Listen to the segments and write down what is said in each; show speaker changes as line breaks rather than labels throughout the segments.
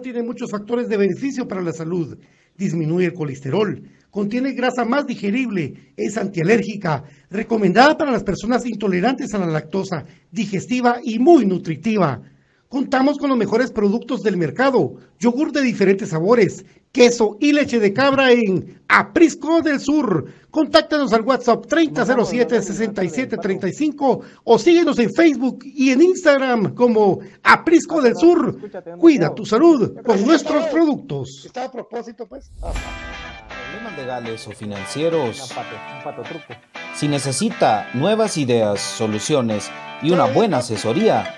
Tiene muchos factores de beneficio para la salud. Disminuye el colesterol, contiene grasa más digerible, es antialérgica, recomendada para las personas intolerantes a la lactosa, digestiva y muy nutritiva. Contamos con los mejores productos del mercado, yogur de diferentes sabores, queso y leche de cabra en Aprisco del Sur. Contáctanos al WhatsApp 3007-6735 o síguenos en Facebook y en Instagram como Aprisco del Sur. Cuida tu salud con nuestros productos.
Está a propósito, pues. Problemas legales o financieros. Si necesita nuevas ideas, soluciones y una buena asesoría,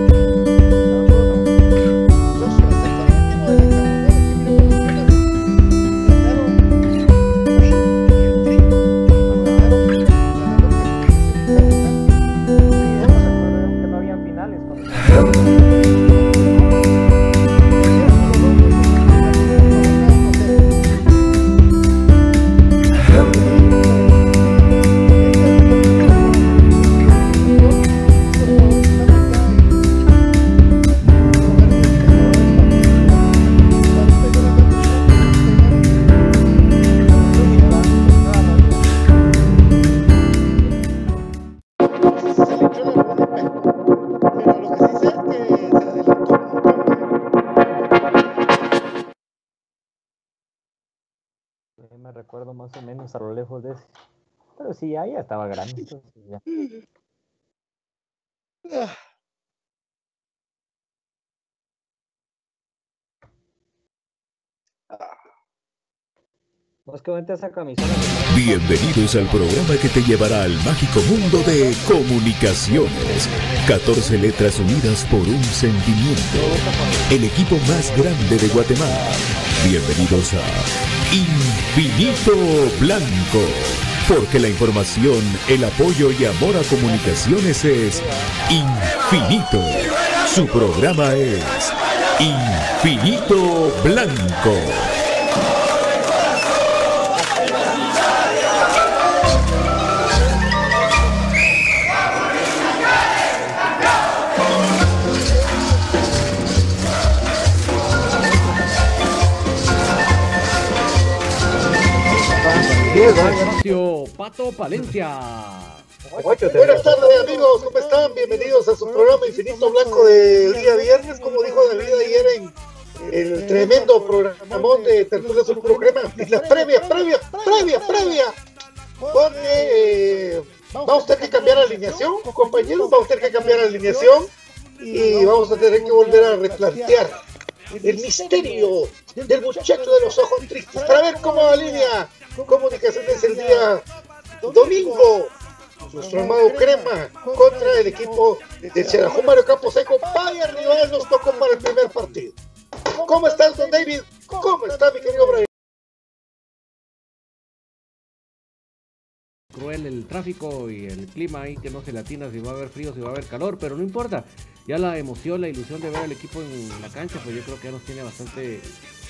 Pero sí, ahí ya estaba grande. ya.
Bienvenidos al programa que te llevará al mágico mundo de comunicaciones. 14 letras unidas por un sentimiento. El equipo más grande de Guatemala. Bienvenidos a Infinito Blanco. Porque la información, el apoyo y amor a comunicaciones es infinito. Su programa es Infinito Blanco.
Pato Palencia.
Buenas tardes amigos, ¿cómo están? Bienvenidos a su programa Infinito Blanco del día viernes, como dijo David ayer en el tremendo programón de Tertulia Sur Crema, y las previas, previas, previas, previas, porque eh, vamos a tener que cambiar alineación, compañeros, vamos a tener que cambiar alineación y vamos a tener que volver a replantear el misterio del muchacho de los ojos tristes para ver cómo alinea comunicaciones el día domingo. Nuestro amado Crema contra el equipo de Cherajón Mario Camposeco. Vaya rival nos tocó para el primer partido. ¿Cómo estás, don David? ¿Cómo está, mi querido Brian?
Cruel el tráfico y el clima ahí que no se latina si va a haber frío, si va a haber calor, pero no importa. Ya la emoción, la ilusión de ver al equipo en la cancha, pues yo creo que ya nos tiene bastante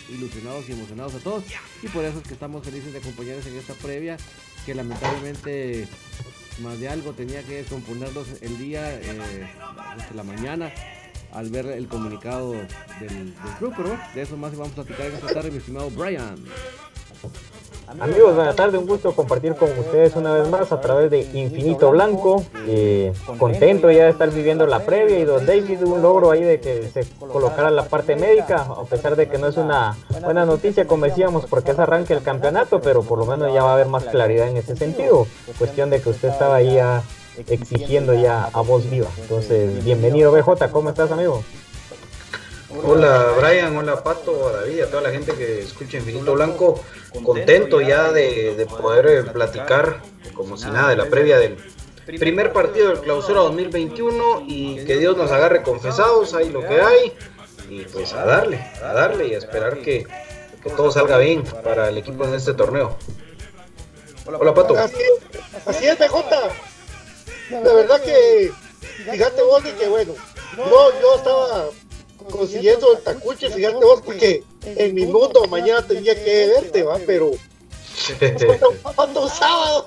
ilusionados y emocionados a todos. Y por eso es que estamos felices de acompañarles en esta previa, que lamentablemente más de algo tenía que descomponerlos el día, eh, la mañana, al ver el comunicado del, del club. Pero de eso más vamos a platicar esta tarde, mi estimado Brian.
Amigos, buenas tardes, un gusto compartir con ustedes una vez más a través de Infinito Blanco. Eh, contento ya de estar viviendo la previa y don David un logro ahí de que se colocara la parte médica, a pesar de que no es una buena noticia como decíamos porque es arranque el campeonato, pero por lo menos ya va a haber más claridad en ese sentido. Cuestión de que usted estaba ahí ya exigiendo ya a voz viva. Entonces, bienvenido BJ, ¿cómo estás amigo?
Hola Brian, hola Pato, a David, a toda la gente que escucha Infinito Blanco. Contento ya de, de poder eh, platicar como si nada de la previa del primer partido del clausura 2021 y que Dios nos agarre confesados, ahí lo que hay. Y pues a darle, a darle y a esperar que, que todo salga bien para el equipo en este torneo. Hola Pato.
Así, así es, BJ. La verdad que, fíjate vos de que bueno, no, yo estaba consiguiendo el tacuche, fíjate vos, porque en mi mundo mañana tenía que verte, va, pero falta un sábado.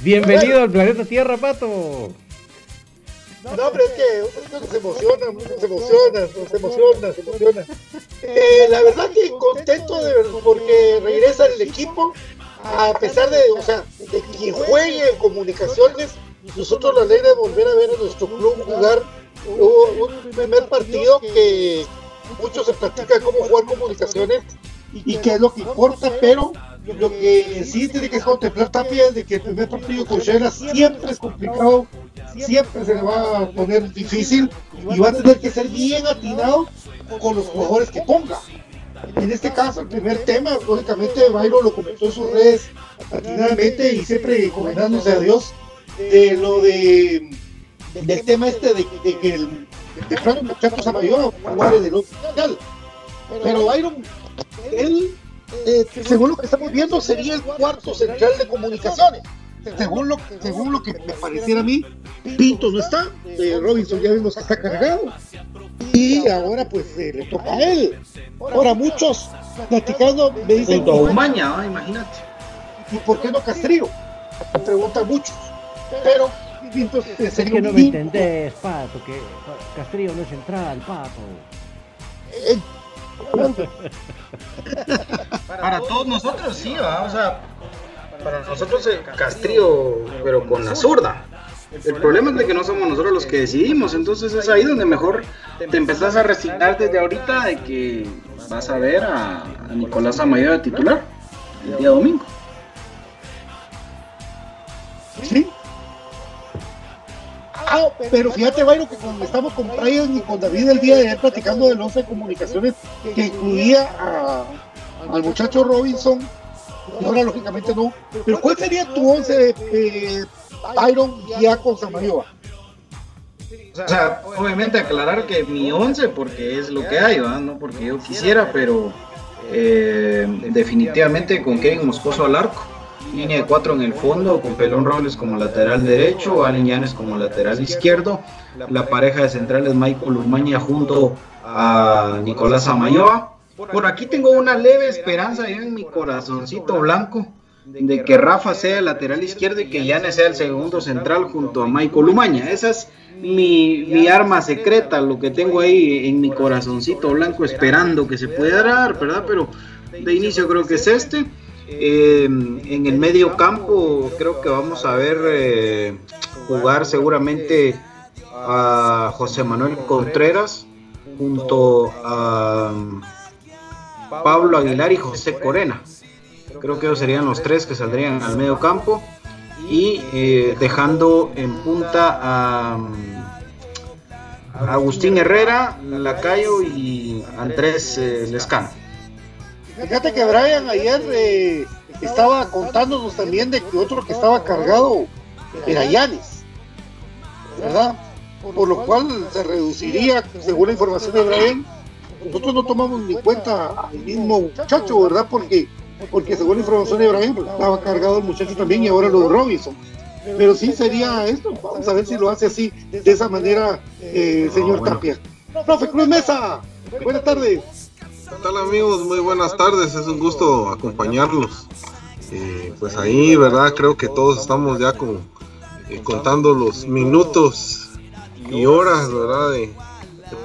Bienvenido al planeta Tierra, Pato.
No, hombre, es que uno se emociona, uno se emociona, se emociona, se emociona. Eh, la verdad que contento de verdad porque regresa el equipo, a pesar de, o sea, de quien juegue en comunicaciones, nosotros la ley de volver a ver a nuestro club jugar un primer partido que mucho se practica cómo jugar comunicaciones y que es lo que importa, pero lo que sí tiene que contemplar también es de que el primer partido con Shela siempre es complicado, siempre se le va a poner difícil y va a tener que ser bien atinado con los jugadores que ponga. En este caso, el primer tema, lógicamente, Byron lo comentó en sus redes atinadamente y siempre encomendándose a Dios de lo de del tema este de, de que el de plano muchachos a mayor jugar en el otro mundial. Pero Byron, él, eh, según lo que estamos viendo, sería el cuarto central de comunicaciones. Según lo, según lo que me pareciera a mí, Pinto no está, eh, Robinson ya vimos que está cargado. Y ahora pues eh, le toca a él. Ahora muchos platicando me dicen...
Junto a Umaña, ¿no? imagínate.
¿Y por qué no Castrillo? Me preguntan muchos. Pero eh,
Es
sería
que
un
no me entendés, Pato, que Castrillo no es central, Pato.
Eh,
Para todos nosotros sí, ¿va? o sea, para nosotros el Castrillo, pero con la zurda. El problema es de que no somos nosotros los que decidimos, entonces es ahí donde mejor te empezás a resignar desde ahorita de que vas a ver a, a Nicolás Amaya de titular el día domingo.
Sí. Ah, pero fíjate, Byron, que cuando estamos con Brian y con David el día de ayer platicando del 11 de comunicaciones que incluía al muchacho Robinson, y ahora lógicamente no, pero ¿cuál sería tu 11 eh, Byron ya con Samayoa?
O sea, obviamente aclarar que mi 11 porque es lo que hay, ¿va? no porque yo quisiera, pero eh, definitivamente con Kevin Moscoso al arco. Línea de 4 en el fondo, con Pelón Robles como lateral derecho, Allen Llanes como lateral izquierdo. La pareja de centrales Michael Umaña junto a Nicolás Amayoa. Por aquí tengo una leve esperanza ya en mi corazoncito blanco de que Rafa sea lateral izquierdo y que Llanes sea el segundo central junto a Michael Umaña. Esa es mi, mi arma secreta, lo que tengo ahí en mi corazoncito blanco esperando que se pueda dar, ¿verdad? Pero de inicio creo que es este. Eh, en el medio campo creo que vamos a ver eh, jugar seguramente a José Manuel Contreras junto a um, Pablo Aguilar y José Corena. Creo que ellos serían los tres que saldrían al medio campo y eh, dejando en punta a um, Agustín Herrera, Lacayo y Andrés eh, Lescano.
Fíjate que Brian ayer eh, estaba contándonos también de que otro que estaba cargado era Yanis, ¿verdad? Por lo cual se reduciría, según la información de Brian, nosotros no tomamos ni cuenta al mismo muchacho, ¿verdad? Porque, porque según la información de Brian, pues, estaba cargado el muchacho también y ahora lo de Robinson. Pero sí sería esto, vamos a ver si lo hace así, de esa manera, eh, señor
bueno.
Tapia. Profe Cruz Mesa, buenas tardes.
¿Qué tal amigos? Muy buenas tardes, es un gusto acompañarlos. Eh, pues ahí, ¿verdad? Creo que todos estamos ya con, eh, contando los minutos y horas, ¿verdad? De,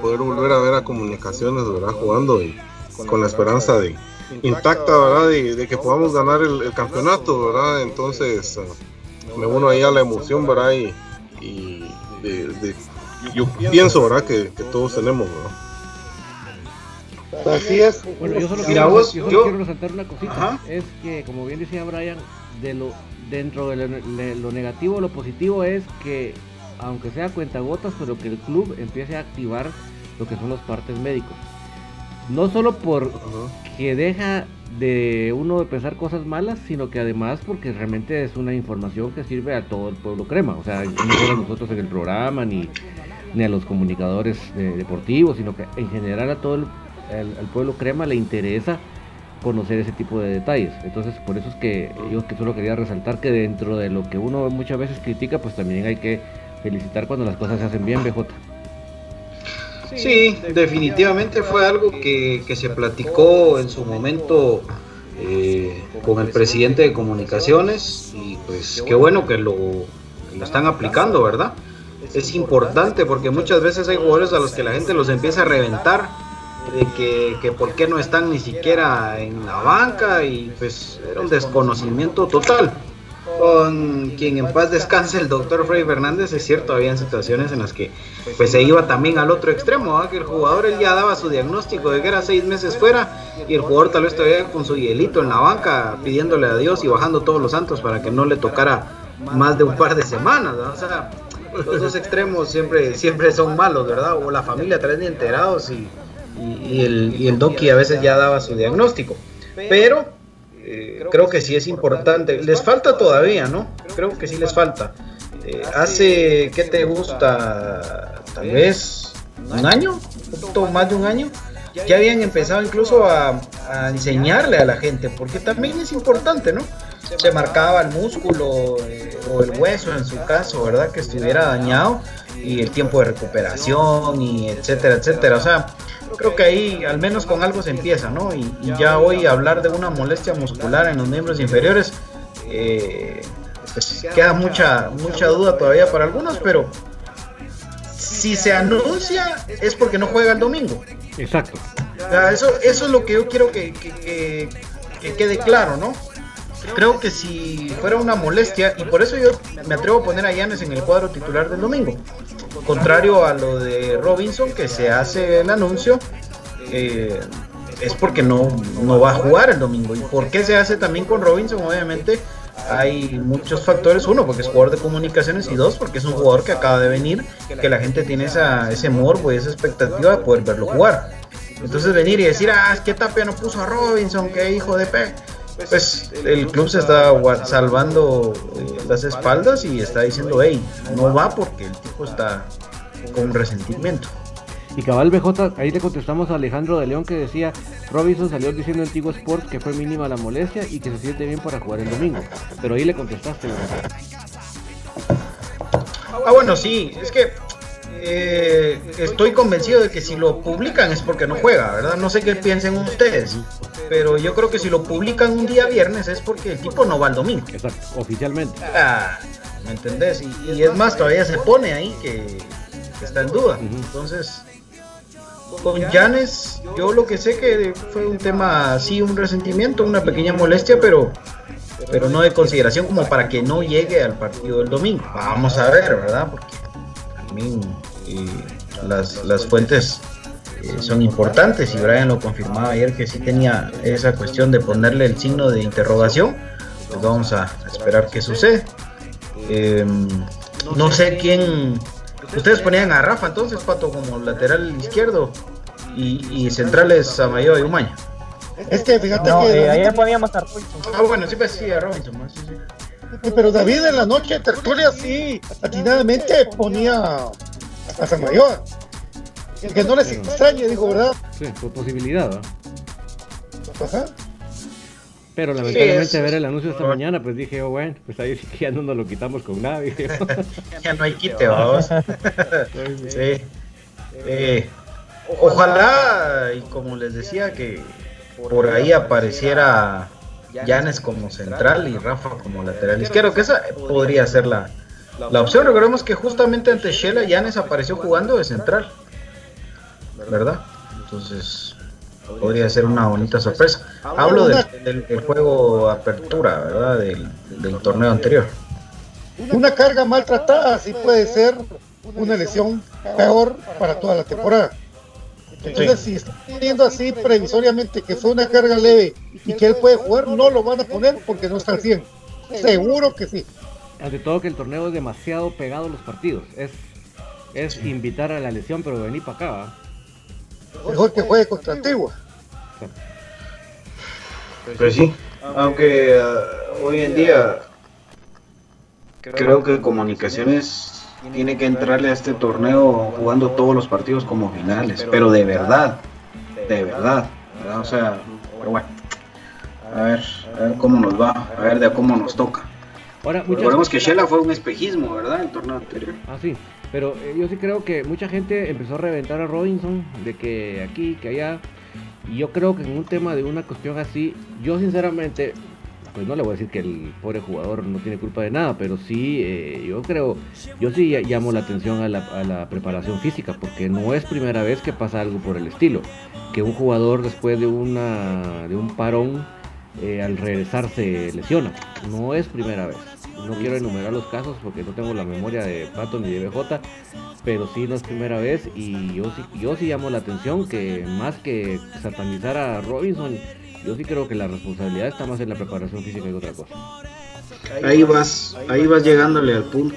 poder volver a ver a comunicaciones, ¿verdad? Jugando y con la esperanza de intacta, ¿verdad? De, que podamos ganar el, campeonato, ¿verdad? Entonces uh, me uno ahí a la emoción, ¿verdad? Y, de, yo pienso, ¿verdad? Que, que todos tenemos, ¿verdad?
Así es.
Bueno, yo solo, quiero, quiero resaltar una cosita. Es que, como bien decía Brian, de lo, dentro de lo, negativo, lo positivo es que, aunque sea cuentagotas, pero que el club empiece a activar lo que son los partes médicos. No solo por que deja de uno de pensar cosas malas, sino que además porque realmente es una información que sirve a todo el pueblo crema. O sea, no solo a nosotros en el programa, ni, ni a los comunicadores deportivos, sino que en general a todo el al, pueblo crema le interesa conocer ese tipo de detalles. Entonces, por eso es que yo que solo quería resaltar que dentro de lo que uno muchas veces critica, pues también hay que felicitar cuando las cosas se hacen bien, BJ.
Sí, definitivamente fue algo que, se platicó en su momento eh, con el presidente de comunicaciones y pues qué bueno que lo, que lo están aplicando, ¿verdad? Es importante porque muchas veces hay jugadores a los que la gente los empieza a reventar de que, que por qué no están ni siquiera en la banca y pues era un desconocimiento total. Con quien en paz descanse el doctor Freddy Fernández, es cierto, había situaciones en las que pues se iba también al otro extremo, que el jugador él ya daba su diagnóstico de que era seis meses fuera y el jugador tal vez todavía con su hielito en la banca pidiéndole a Dios y bajando todos los santos para que no le tocara más de un par de semanas, o sea, los extremos siempre, siempre son malos, ¿verdad? O la familia trae de enterados y y, el, y el Doki a veces ya daba su diagnóstico. Pero eh, creo que sí es importante. Les falta todavía, ¿no? Creo que sí les falta. Eh, hace, ¿qué te gusta? Tal vez un año, un poquito más de un año. Ya habían empezado incluso a, enseñarle a la gente, porque también es importante, ¿no? Se marcaba el músculo eh, o el hueso en su caso, ¿verdad? Que estuviera dañado y el tiempo de recuperación y etcétera, etcétera. O sea, creo que ahí al menos con algo se empieza, ¿no? Y, ya hoy hablar de una molestia muscular en los miembros inferiores, eh, pues queda mucha, mucha duda todavía para algunos, pero si se anuncia es porque no juega el domingo.
Exacto.
eso, eso es lo que yo quiero que, que, que quede claro, ¿no? Creo que si fuera una molestia, y por eso yo me atrevo a poner a Yanes en el cuadro titular del domingo, contrario a lo de Robinson, que se hace el anuncio, eh, es porque no, no va a jugar el domingo. ¿Y por qué se hace también con Robinson? Obviamente hay muchos factores. Uno, porque es jugador de comunicaciones y dos, porque es un jugador que acaba de venir, que la gente tiene esa, ese morbo y esa expectativa de poder verlo jugar. Entonces venir y decir, ah, es que Tapia no puso a Robinson, que hijo de pe pues el club se está salvando eh, las espaldas y está diciendo, hey, no va porque el tipo está con resentimiento.
Y cabal BJ, ahí le contestamos a Alejandro de León que decía, Robinson salió diciendo en Antiguo Sport que fue mínima la molestia y que se siente bien para jugar el domingo. Pero ahí le contestaste,
Ah, bueno, sí, es que eh, estoy convencido de que si lo publican es porque no juega, ¿verdad? No sé qué piensen ustedes, pero yo creo que si lo publican un día viernes es porque el tipo no va el domingo.
Exacto, oficialmente.
Ah, ¿Me entendés? Y, es más, todavía se pone ahí que, está en duda. Entonces, con Janes, yo lo que sé que fue un tema, sí, un resentimiento, una pequeña molestia, pero pero no de consideración como para que no llegue al partido del domingo. Vamos a ver, ¿verdad? Porque también las, las fuentes eh, son importantes y Brian lo confirmaba ayer que sí tenía esa cuestión de ponerle el signo de interrogación. Pues vamos a esperar qué sucede. Em, no sé quién. Ustedes ponían a Rafa entonces, Pato, como lateral izquierdo y, y centrales a Mayo y Umaña.
Es que fíjate que.
Eh, ayer poníamos a
Robinson. Ah, bueno, sí, pues sí, a Robinson. Sí,
sí. Pero David en la noche, tertulia, sí, atinadamente ponía a San Mayor. Que no les extrañe, dijo, ¿verdad?
Sí, fue posibilidad, ¿no? Ajá. Pero lamentablemente ver el anuncio esta mañana, pues dije, oh, bueno, pues ahí sí que ya no nos lo quitamos con nadie.
ya no hay quite, vamos. sí. Eh, ojalá, y como les decía, que por ahí apareciera Yanes como central y Rafa como lateral izquierdo, que esa podría ser la, la opción. Recordemos que justamente ante Shela Yanes apareció jugando de central, ¿verdad? Entonces podría ser una bonita sorpresa. Hablo del, juego apertura, ¿verdad? Del, del torneo anterior.
Una carga maltratada sí puede ser una lesión peor para toda la temporada. Entonces, si está viendo así previsoriamente que fue una carga leve y que él puede jugar, no lo van a poner porque no está al 100. Seguro que sí.
Ante todo que el torneo es demasiado pegado a los partidos. Es, es invitar a la lesión, pero venir para acá.
Mejor que juegue contra Antigua.
Pues sí, aunque uh, hoy en día creo que comunicaciones tiene que entrarle a este torneo jugando todos los partidos como finales, pero de verdad, de verdad, o sea, pero bueno, a ver, a ver cómo nos va, a ver de cómo nos toca. Ahora, Recordemos que Shela fue un espejismo, ¿verdad? El torneo anterior.
Ah, sí, pero eh, yo sí creo que mucha gente empezó a reventar a Robinson, de que aquí, que allá, y yo creo que en un tema de una cuestión así, yo sinceramente pues no le voy a decir que el pobre jugador no tiene culpa de nada, pero sí, eh, yo creo, yo sí llamo la atención a la, preparación física, porque no es primera vez que pasa algo por el estilo, que un jugador después de, una, de un parón eh, al regresar se lesiona, no es primera vez. No quiero enumerar los casos porque no tengo la memoria de Pato ni de BJ, pero sí no es primera vez y yo sí, yo sí llamo la atención que más que satanizar a Robinson, yo sí creo que la responsabilidad está más en la preparación física que otra cosa.
Ahí vas, ahí vas llegándole al punto.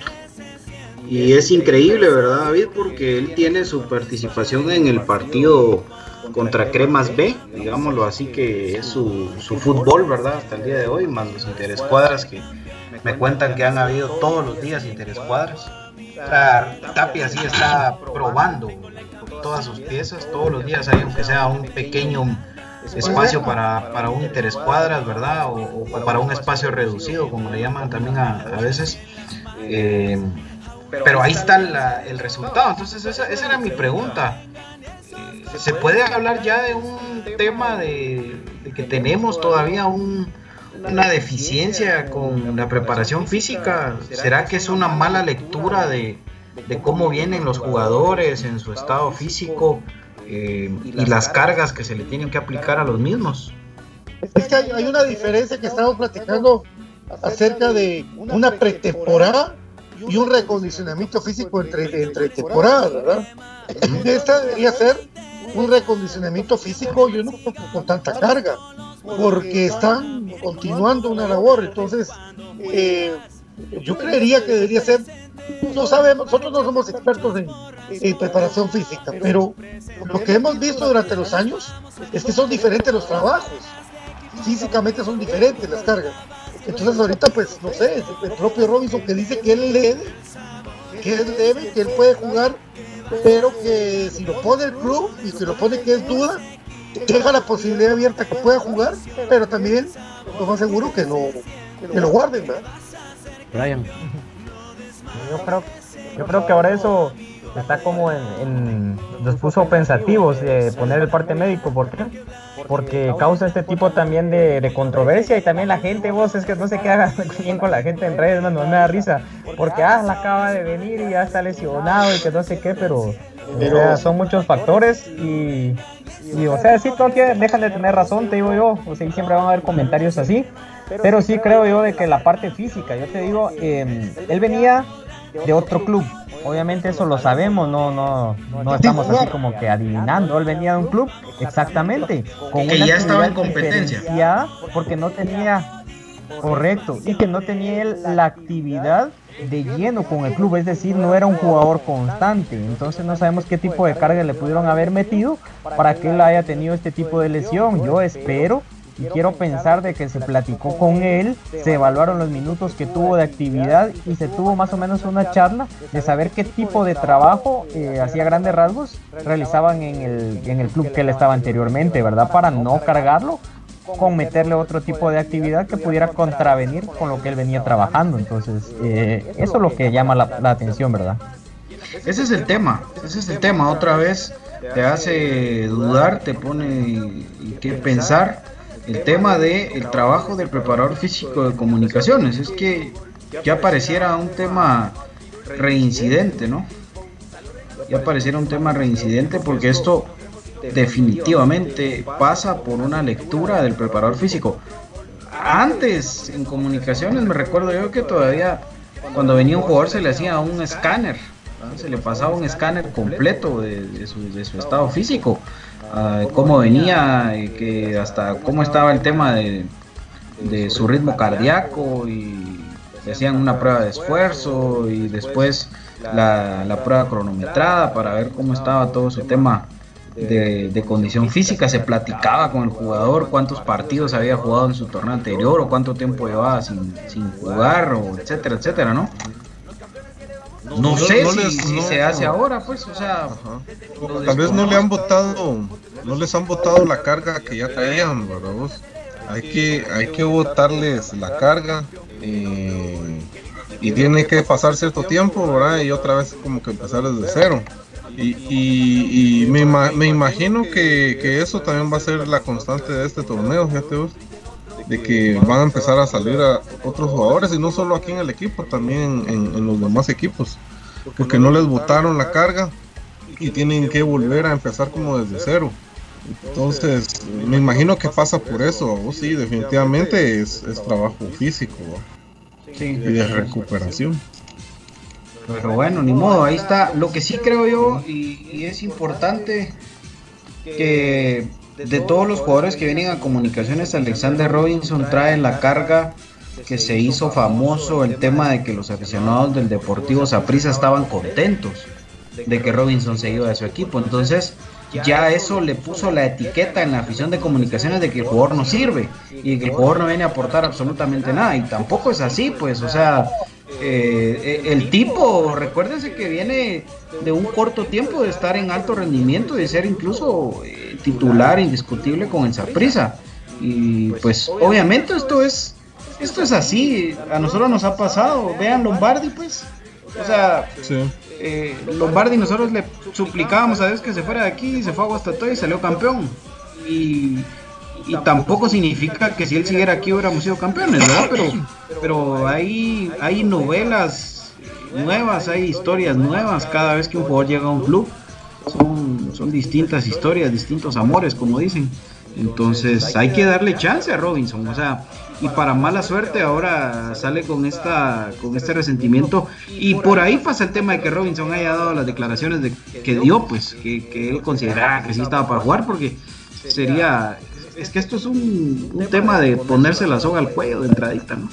Y es increíble, ¿verdad, David? Porque él tiene su participación en el partido contra Cremas B, digámoslo así, que es su, fútbol, ¿verdad? Hasta el día de hoy, más los interescuadras que me cuentan que han habido todos los días interescuadras. Tapia sí está probando todas sus piezas, todos los días hay, aunque sea un pequeño espacio para, para un interescuadras, ¿verdad? O, para un espacio reducido, como le llaman también a, veces. Eh, pero ahí está el resultado. Entonces, esa, era mi pregunta. ¿Se puede hablar ya de un tema de, que tenemos todavía un, una deficiencia con la preparación física? ¿Será que es una mala lectura de, de cómo vienen los jugadores en su estado físico? Eh, y las cargas que se le tienen que aplicar a los mismos.
Es que hay, una diferencia que estamos platicando acerca de una pretemporada y un recondicionamiento físico entre, entre temporadas, ¿verdad? Esta debería ser un recondicionamiento físico, yo no con tanta carga, porque están continuando una labor, entonces eh, yo creería que debería ser no sabemos, nosotros no somos expertos en, preparación física, pero lo que hemos visto durante los años es que son diferentes los trabajos. Físicamente son diferentes las cargas. Entonces ahorita pues no sé, el propio Robinson que dice que él debe, que él debe, que él puede jugar, pero que si lo pone el club y si lo pone que es duda, deja la posibilidad abierta que pueda jugar, pero también lo más seguro que lo, que lo guarden, ¿verdad?
Brian. Yo creo, yo creo que ahora eso está como en, nos puso pensativos de poner el parte médico, ¿por qué? Porque causa este tipo también de, controversia y también la gente, vos, es que no se queda bien con la gente en redes, no, me da risa, porque ah, la acaba de venir y ya está lesionado y que no sé qué, pero, son muchos factores y, o sea, sí, que dejan de tener razón, te digo yo, o sea, siempre van a haber comentarios así, pero sí creo yo de que la parte física, yo te digo, em, él venía de otro club. Obviamente eso lo sabemos, no, no, no estamos así como que adivinando. Él venía de un club, exactamente,
con que ya estaba en competencia.
Porque no tenía, correcto, y que no tenía la actividad de lleno con el club, es decir, no era un jugador constante. Entonces no sabemos qué tipo de carga le pudieron haber metido para que él haya tenido este tipo de lesión. Yo espero y quiero pensar de que se platicó con él, se evaluaron los minutos que tuvo de actividad y se tuvo más o menos una charla de saber qué tipo de trabajo, eh, hacía grandes rasgos, realizaban en el, en el club que él estaba anteriormente, ¿verdad? Para no cargarlo con meterle otro tipo de actividad que pudiera contravenir con lo que él venía trabajando. Entonces, eh, eso es lo que llama la, la atención, ¿verdad?
Ese es el tema, ese es el tema, otra vez te hace dudar, te pone que pensar el tema del el trabajo del preparador físico de comunicaciones. Es que ya pareciera un tema reincidente, ¿no? Ya pareciera un tema reincidente porque esto definitivamente pasa por una lectura del preparador físico. Antes en comunicaciones me recuerdo yo que todavía cuando venía un jugador se le hacía un escáner, se le pasaba un escáner completo de, su, estado físico, cómo venía, que hasta cómo estaba el tema de, su ritmo cardíaco y hacían una prueba de esfuerzo y después la, prueba cronometrada para ver cómo estaba todo su tema de, condición física, se platicaba con el jugador cuántos partidos había jugado en su torneo anterior o cuánto tiempo llevaba sin, jugar, o etcétera, etcétera, ¿no? No, sé si, se hace ahora, pues, o sea,
tal vez no le han votado, no les han votado la carga que ya traían, ¿verdad? Hay que, hay que votarles la carga eh, y tiene que pasar cierto tiempo, ¿verdad? Y otra vez como que empezar desde cero. Y, me, me, imagino que, eso también va a ser la constante de este torneo, fíjate vos, de que van a empezar a salir a otros jugadores y no solo aquí en el equipo, también en, los demás equipos, porque no les botaron la carga y tienen que volver a empezar como desde cero. Entonces, me imagino que pasa por eso, sí, definitivamente es, trabajo físico y de recuperación.
Pero bueno, ni modo, ahí está. Lo que sí creo yo, y, es importante que de todos los jugadores que vienen a comunicaciones, Alexander Robinson trae la carga que se hizo famoso el tema de que los aficionados del Deportivo Saprissa estaban contentos de que Robinson se iba de su equipo. Entonces, ya eso le puso la etiqueta en la afición de comunicaciones de que el jugador no sirve y que el jugador no viene a aportar absolutamente nada. Y tampoco es así, pues, o sea, eh, el tipo, recuérdense que viene de un corto tiempo de estar en alto rendimiento, de ser incluso eh, titular indiscutible con el Saprisa. Y pues obviamente esto es esto es así, a nosotros nos ha pasado, vean Lombardi pues, o sea, eh, Lombardi nosotros le suplicábamos a Dios que se fuera de aquí, se fue a Guastatoya y salió campeón. Y y tampoco significa que si él siguiera aquí hubiéramos sido campeones, ¿verdad? Pero, pero hay, hay novelas nuevas, hay historias nuevas cada vez que un jugador llega a un club. Son, son distintas historias, distintos amores, como dicen. Entonces hay que darle chance a Robinson, o sea, y para mala suerte ahora sale con esta con este resentimiento y por ahí pasa el tema de que Robinson haya dado las declaraciones de que dio, pues, que, que él consideraba que sí estaba para jugar porque sería es que esto es un, tema de ponerse la soga al cuello de entradita, ¿no?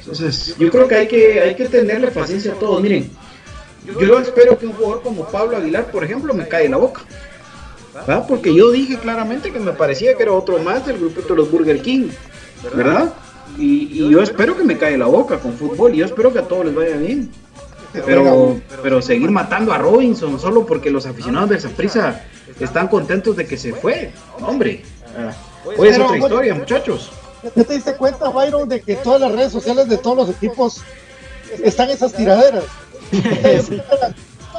Entonces, yo creo que hay que, hay que tenerle paciencia a todos. Miren, yo espero que un jugador como Pablo Aguilar, por ejemplo, me cae en la boca. ¿verdad? Porque yo dije claramente que me parecía que era otro más del grupito de los Burger King, ¿verdad? Y, yo espero que me cae la boca con fútbol y yo espero que a todos les vaya bien. Pero, pero seguir matando a Robinson solo porque los aficionados de Zaprisa están contentos de que se fue, hombre. Hoy es otra historia, muchachos.
¿Ya te diste cuenta, Byron, de que todas las redes sociales de todos los equipos están esas tiraderas?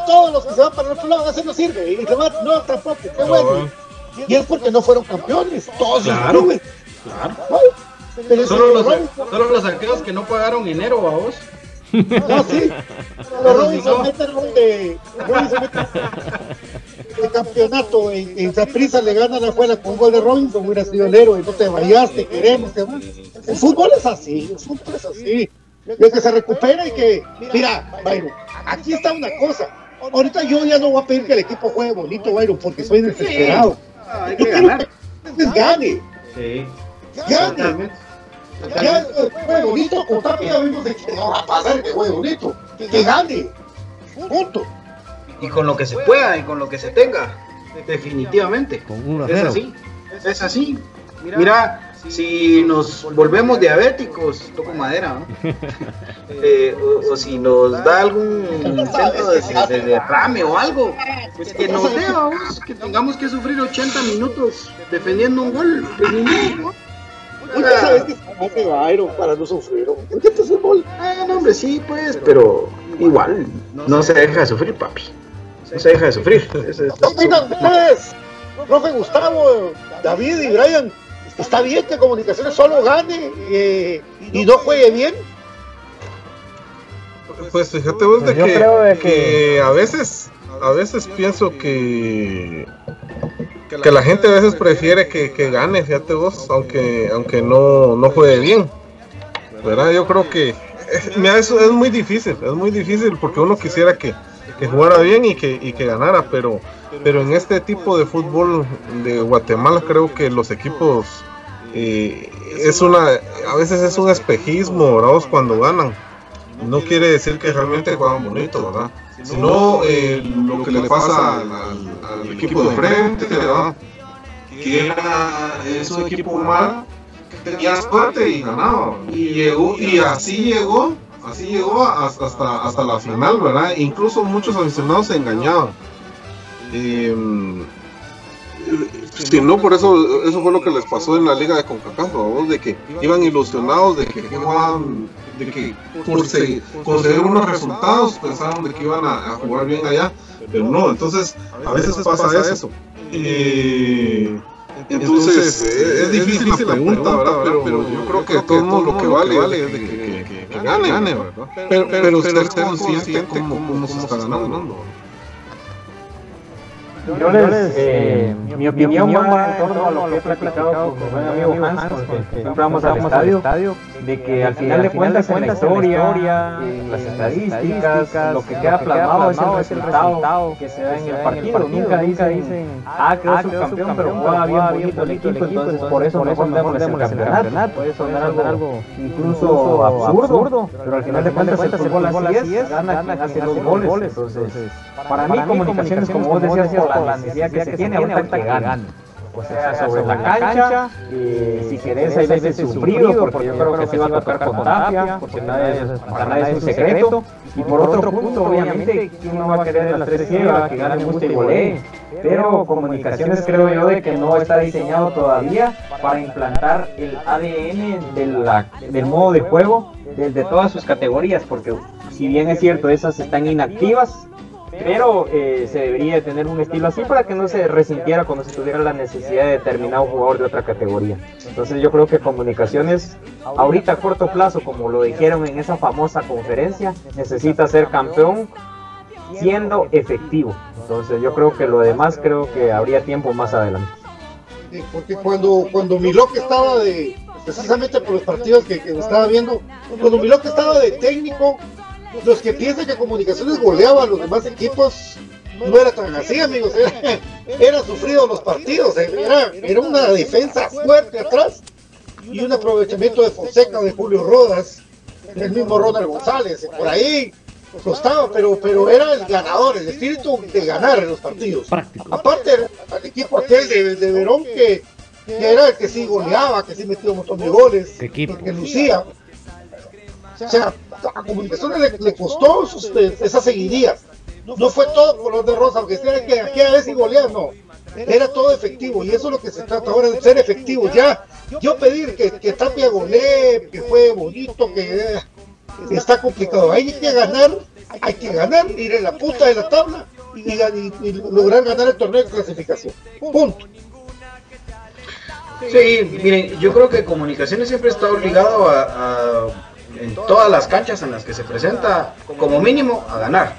Todos los que se van para el otro lado, eso no sirve. Y se van, no, tampoco, qué bueno. Y es porque no fueron campeones. Todos
claro, claro. solo, los, solo los aquellos que no pagaron enero, vos.
No, sí. Pero Robinson Robinson de el campeonato en, en Zaprisa le gana la escuela con gol de Robinson, hubiera sido el héroe, no te vayas, te queremos. El fútbol es así, el fútbol es así. De que se recupera y que, mira, Byron, aquí está una cosa. Ahorita yo ya no voy a pedir que el equipo juegue bonito, Byron, porque soy desesperado. hay que ganar. gane. Sí. Gane. Ya juegue bonito, con Tapia vimos de que no va a pasar que juegue bonito. Que gane. Punto
y con lo que se pueda y con lo que se tenga, definitivamente. es así, es así. Mira, si nos volvemos diabéticos, toco madera, eh, o, si nos da algún intento de, derrame o algo, pues que nos dé, que tengamos que sufrir 80 minutos defendiendo un gol.
para no sufrir? un gol?
Ah, no, hombre, sí, pues, pero igual, no se deja de sufrir, papi. no se deja de sufrir.
¿Qué opinan ustedes? Profe Gustavo, David y Brian, ¿está bien que Comunicaciones solo gane eh, y no juegue bien?
Pues fíjate vos de, que, que, a veces, a veces pienso que que la gente a veces prefiere que, que gane, fíjate vos, aunque aunque no, no juegue bien. ¿Verdad? Yo creo que es, mira, eso es muy difícil, es muy difícil porque uno quisiera que, que jugara bien y que, y que ganara, pero pero en este tipo de fútbol de Guatemala creo que los equipos eh, es una a veces es un espejismo, ¿verdad? Cuando ganan no quiere decir que realmente juegan bonito, ¿verdad? Sino eh, lo que le pasa al, equipo de frente, ¿verdad? Que era su equipo mal, que tenía suerte y ganaba. Y llegó, y así llegó, así llegó hasta, hasta, la final, ¿verdad? incluso muchos aficionados se engañaban. Eh, si no, por eso eso fue lo que les pasó en la liga de CONCACAF, de que iban ilusionados de que jugaban de que por conseguir unos resultados pensaron de que iban a, jugar bien allá, pero no, entonces a veces pasa eso. Entonces es, difícil la pregunta, ¿verdad? Pero, yo creo que todo lo que vale, vale es de que, que, gane, ¿verdad? Pero, pero, ser consciente cómo, cómo se está ganando.
Yo les, eh, mi opinión va en torno a lo que he platicado con mi amigo Hans, siempre vamos al estadio, de que al final de cuentas en la historia, las estadísticas, lo que queda plasmado es el resultado que se da en el partido. Nunca dicen, ah, quedó subcampeón, pero jugaba bien bonito el equipo, entonces por eso no pondemos el campeonato. Puede sonar algo incluso absurdo, pero al final de cuentas el fútbol así es, gana quien hace los goles. Entonces, para mí comunicaciones, como vos decías, la necesidad que se tiene ahorita que gane. O sea, sobre la cancha, y si querés hay veces sufrido, porque yo creo que se va a tocar con Tapia, porque para nadie es un secreto. Y por otro punto, obviamente, que uno va a querer las tres lleva, que gane, guste y golee. Pero comunicaciones creo yo de que no está diseñado todavía para implantar el ADN de la, del modo de juego desde todas sus categorías, porque si bien es cierto, esas están inactivas, pero eh, se debería tener un estilo así para que no se resintiera cuando se tuviera la necesidad de determinar un jugador de otra categoría. Entonces yo creo que comunicaciones, ahorita a corto plazo, como lo dijeron en esa famosa conferencia, necesita ser campeón siendo efectivo. Entonces yo creo que lo demás creo que habría tiempo más adelante.
porque cuando, cuando Milok estaba de, precisamente por los partidos que, que estaba viendo, cuando Milok estaba de técnico, los que piensan que Comunicaciones goleaba a los demás equipos, no era tan así, amigos. Era, sufrido los partidos. Era, era una defensa fuerte atrás y un aprovechamiento de Fonseca, de Julio Rodas, del mismo Ronald González. Por ahí costaba, pero, pero era el ganador, el espíritu de ganar en los partidos. Aparte, al equipo aquel de, de Verón que, era el que sí goleaba, que sí metía un montón de goles, que lucía. O sea, a Comunicaciones le, costó esas seguirías. No fue todo color de rosa, aunque sea que aquí a veces y no. Era todo efectivo y eso es lo que se trata ahora de ser efectivo. Ya, yo pedir que, que Tapia golee, que fue bonito, que, está complicado. Hay que ganar, hay que ganar, ir en la punta de la tabla y, lograr ganar el torneo de clasificación. Punto.
Sí, miren, yo creo que Comunicaciones siempre está obligado a en todas las canchas en las que se presenta, como mínimo, a ganar.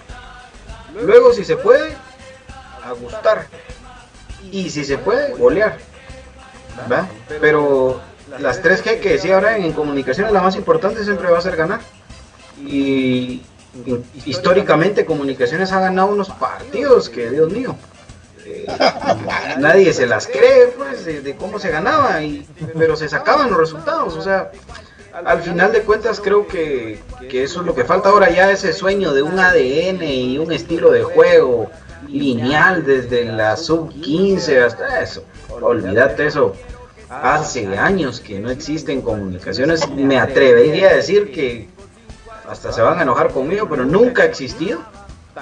Luego, si se puede, a gustar. Y si se puede, golear. Pero las 3G que decía ahora en comunicaciones, la más importante siempre va a ser ganar. Y, históricamente comunicaciones ha ganado unos partidos que, Dios mío, eh, nadie se las cree pues, de, cómo se ganaba, y, pero se sacaban los resultados. O sea, al final de cuentas creo que, eso es lo que falta ahora ya ese sueño de un ADN y un estilo de juego lineal desde la sub 15 hasta eso. Olvídate eso. Hace años que no existen comunicaciones. Me atrevería a decir que hasta se van a enojar conmigo, pero nunca ha existido.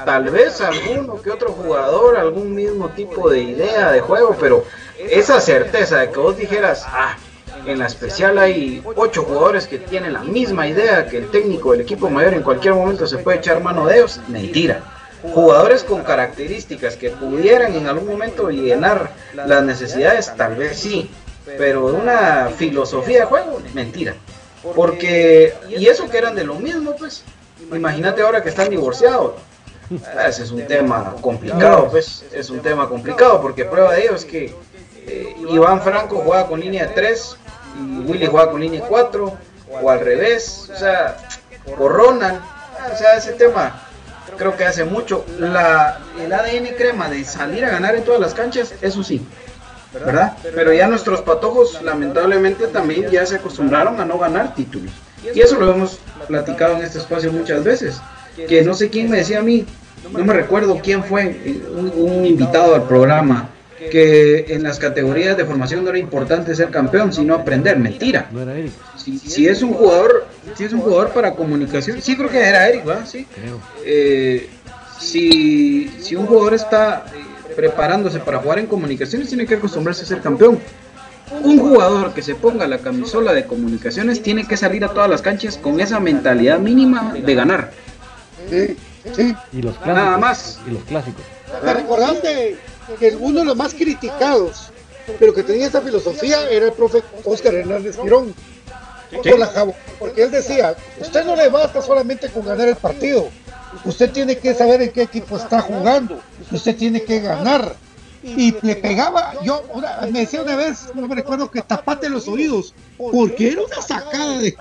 Tal vez alguno que otro jugador, algún mismo tipo de idea de juego, pero esa certeza de que vos dijeras, ah, en la especial hay ocho jugadores que tienen la misma idea que el técnico del equipo mayor en cualquier momento se puede echar mano de ellos. Mentira. jugadores con características que pudieran en algún momento llenar las necesidades, tal vez sí, pero una filosofía de juego, mentira. Porque, y eso que eran de lo mismo, pues, imagínate ahora que están divorciados. Ese es un tema complicado, pues, es un tema complicado, porque prueba de ello es que eh, Iván Franco juega con línea 3 y Willy juega con línea 4, o al revés, o sea, o Ronald, o sea, ese tema creo que hace mucho. La, el ADN crema de salir a ganar en todas las canchas, eso sí, ¿verdad? Pero ya nuestros patojos lamentablemente también ya se acostumbraron a no ganar títulos. Y eso lo hemos platicado en este espacio muchas veces. Que no sé quién me decía a mí, no me recuerdo quién fue, un, invitado al programa, que en las categorías de formación no era importante ser campeón, sino aprender. Mentira. Si, es un jugador, si es un jugador para comunicación, sí creo que era Eric, ¿va? Sí. Eh, si, si un jugador está preparándose para jugar en comunicaciones, tiene que acostumbrarse a ser campeón. Un jugador que se ponga la camisola de comunicaciones tiene que salir a todas las canchas con esa mentalidad mínima de ganar.
Sí, sí.
Y los
clásicos. Nada más.
Y los clásicos.
¿Te recordaste que uno de los más criticados, pero que tenía esa filosofía, era el profe Oscar Hernández Girón? La, porque él decía, usted no le basta solamente con ganar el partido, usted tiene que saber en qué equipo está jugando, usted tiene que ganar. Y le pegaba, yo me decía una vez, no me recuerdo que tapate los oídos, porque era una sacada de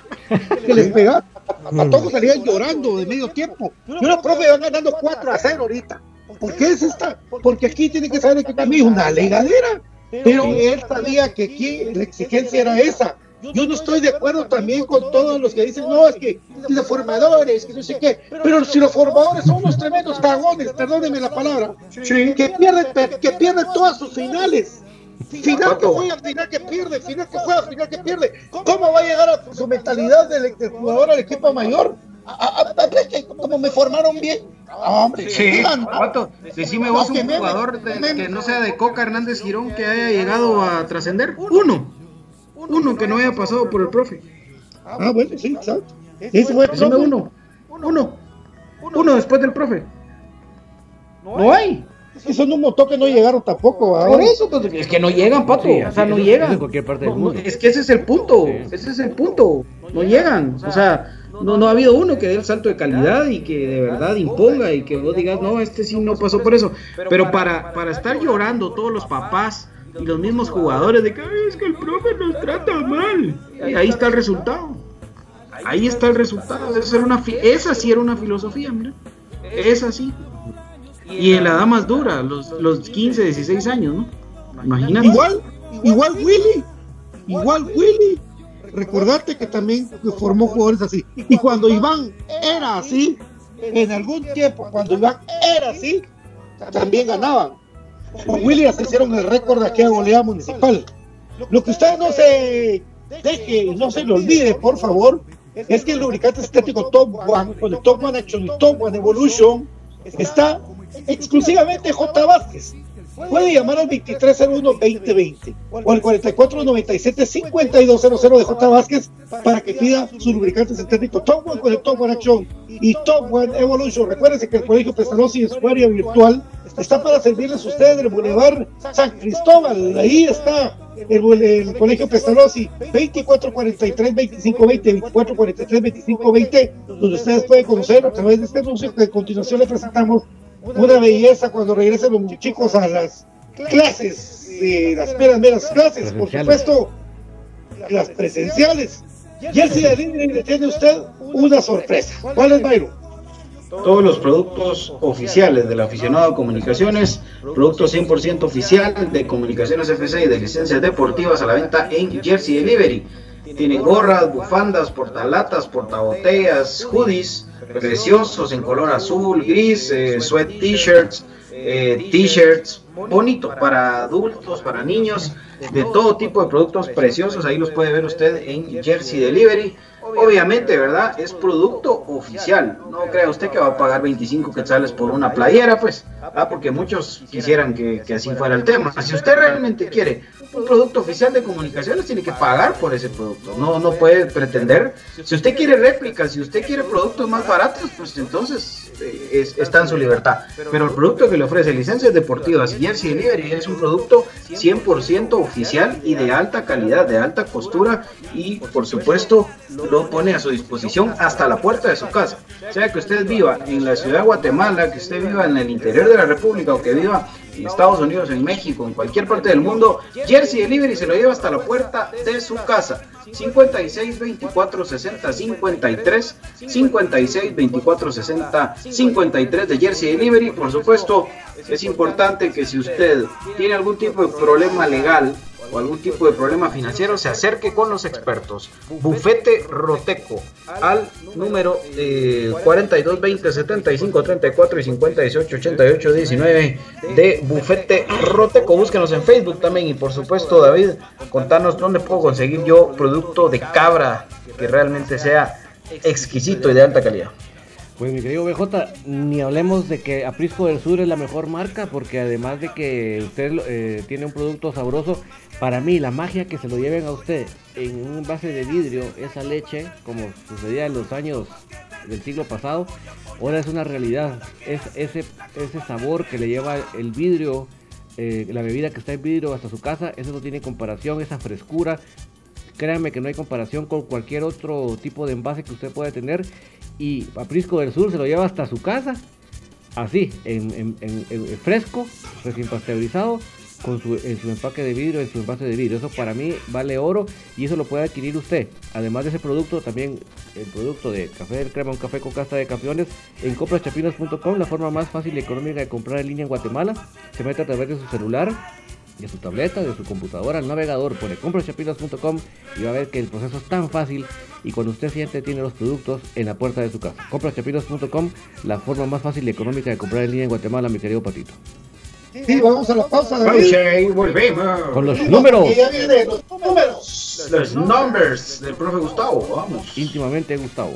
que les pegaba, a todos salían llorando de medio tiempo. Yo los profe van ganando 4 a 0 ahorita. ¿Por qué es esta? Porque aquí tiene que saber que también es una legadera. Pero él sabía que aquí la exigencia era esa. Yo no estoy de acuerdo también con todos los que dicen, no, es que los formadores, que no sé qué. Pero si los formadores son unos tremendos cagones, perdónenme la palabra, que pierden, que pierden todas sus finales. Final que juega, final que pierde, final que juega, final que pierde. ¿Cómo va a llegar a su mentalidad del, jugador al equipo mayor? A, como me formaron bien. Hombre,
sí, Decime vos un jugador que no sea de Coca Hernández Girón que haya llegado a trascender. Uno. Uno que no haya pasado por el profe.
Ah, bueno, sí, exacto.
Ese fue el uno. Uno. Uno después del profe. No hay.
Es que son un montón que no llegaron tampoco.
Por eso, pues, es que no llegan, Pato. o sea, no llegan. es que ese es el punto. ese es el punto. No llegan. O sea, no, no ha habido uno que dé el salto de calidad y que de verdad imponga y que vos digas, no, este sí no pasó por eso. Pero para, para estar llorando todos los papás y los mismos jugadores de que es que el profe nos trata mal. Y ahí está el resultado. Ahí está el resultado. Esa, era una esa sí era una filosofía, mira. Esa sí. Y en la edad más dura, los, los 15, 16 años, ¿no? Imagínate.
Igual, igual Willy. Igual Willy. Recordate que también formó jugadores así. Y cuando Iván era así, en algún tiempo, cuando Iván era así, también ganaban. Con Williams hicieron el récord de aquella goleada municipal. Lo que usted no se deje, no se le olvide, por favor, es que el lubricante estético Top One, con el Top One Action y Top One Evolution, está exclusivamente J. Vázquez. Puede llamar al 2301-2020 o al 4497-5200 de J. Vázquez para que pida su lubricante sintético Top One con el Top One Action y Top One Evolution. Recuerden que el Colegio Pestalozzi en su área virtual está para servirles a ustedes el Boulevard San Cristóbal. Ahí está el, Colegio Pestalozzi 2443-2520, 2443-2520, donde ustedes pueden conocer a través de este anuncio que a continuación le presentamos una belleza cuando regresen los chicos a las clases, eh, las primeras clases, por supuesto, las presenciales. Y el le tiene usted una sorpresa. ¿Cuál es, Byron?
todos los productos oficiales del aficionado a comunicaciones, productos 100% oficial de comunicaciones FC y de licencias deportivas a la venta en Jersey Delivery. Tiene gorras, bufandas, portalatas, portabotellas, hoodies, preciosos en color azul, gris, eh, sweat t-shirts, eh, t-shirts, bonito para adultos, para niños, de todo tipo de productos preciosos. Ahí los puede ver usted en Jersey Delivery. Obviamente, ¿verdad? Es producto oficial. No crea usted que va a pagar 25 quetzales por una playera, pues. Ah, porque muchos quisieran que, así fuera el tema. Si usted realmente quiere un producto oficial de comunicaciones tiene que pagar por ese producto. No, no puede pretender. Si usted quiere réplicas, si usted quiere productos más baratos, pues entonces eh, está en su libertad. Pero el producto que le ofrece licencias deportivas y Jersey Delivery es un producto 100% oficial y de alta calidad, de alta costura y por supuesto lo pone a su disposición hasta la puerta de su casa. Sea que usted viva en la ciudad de Guatemala, que usted viva en el interior de la República o que viva en Estados Unidos, en México, en cualquier parte del mundo, Jersey Delivery se lo lleva hasta la puerta de su casa. 56 24 60 53 56 24 60 53 de Jersey Delivery. Por supuesto, es importante que si usted tiene algún tipo de problema legal o algún tipo de problema financiero, se acerque con los expertos. Bufete Roteco al número eh, 42 20 75 34 y 58 88 19 de Bufete Roteco. Búsquenos en Facebook también y por supuesto, David, contanos dónde puedo conseguir yo producto de cabra que realmente sea exquisito y de alta calidad.
Pues mi querido BJ, ni hablemos de que Aprisco del Sur es la mejor marca, porque además de que usted eh, tiene un producto sabroso, para mí la magia que se lo lleven a usted en un envase de vidrio, esa leche, como sucedía en los años del siglo pasado, ahora es una realidad. Es ese, ese sabor que le lleva el vidrio, eh, la bebida que está en vidrio hasta su casa, eso no tiene comparación, esa frescura. Créanme que no hay comparación con cualquier otro tipo de envase que usted pueda tener y Aprisco del Sur se lo lleva hasta su casa, así, en, fresco, recién pasteurizado, con su, en su empaque de vidrio, en su envase de vidrio. Eso para mí vale oro y eso lo puede adquirir usted. Además de ese producto, también el producto de café del crema, un café con casta de campeones, en compraschapinas.com, la forma más fácil y económica de comprar en línea en Guatemala. Se mete a través de su celular, de su tableta, de su computadora, al navegador, pone compraschapinas.com y va a ver que el proceso es tan fácil y cuando usted siente tiene los productos en la puerta de su casa. Compraschapinas.com, la forma más fácil y económica de comprar en línea en Guatemala, mi querido Patito.
Sí, vamos a la pausa.
de volvemos.
Con los números.
los números.
Los numbers del profe Gustavo, vamos.
Íntimamente Gustavo.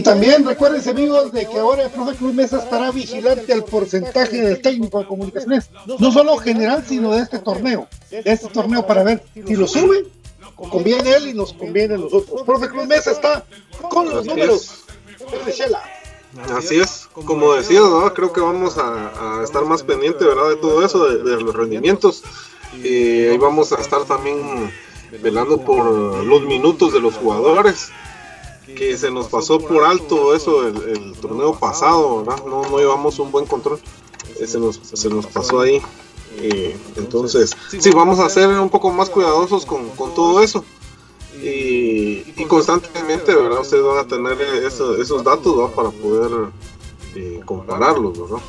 Y también recuérdense amigos de que ahora el profe Cruz Mesa estará vigilante al porcentaje del técnico de comunicaciones, no solo general, sino de este torneo, de este torneo para ver si lo sube, conviene él y nos conviene a nosotros. Profe Cruz Mesa está con los números.
Así es, como decía, creo que vamos a, estar más pendiente ¿verdad? de todo eso, de, los rendimientos. Y ahí vamos a estar también velando por los minutos de los jugadores que se nos pasó por alto eso el, torneo pasado, ¿verdad? No, no llevamos un buen control, eh, se nos, se nos pasó ahí. Eh, entonces, sí, vamos a ser un poco más cuidadosos con, con todo eso. Y, constantemente, ¿verdad? Ustedes van a tener esos datos para poder eh, compararlos, ¿verdad?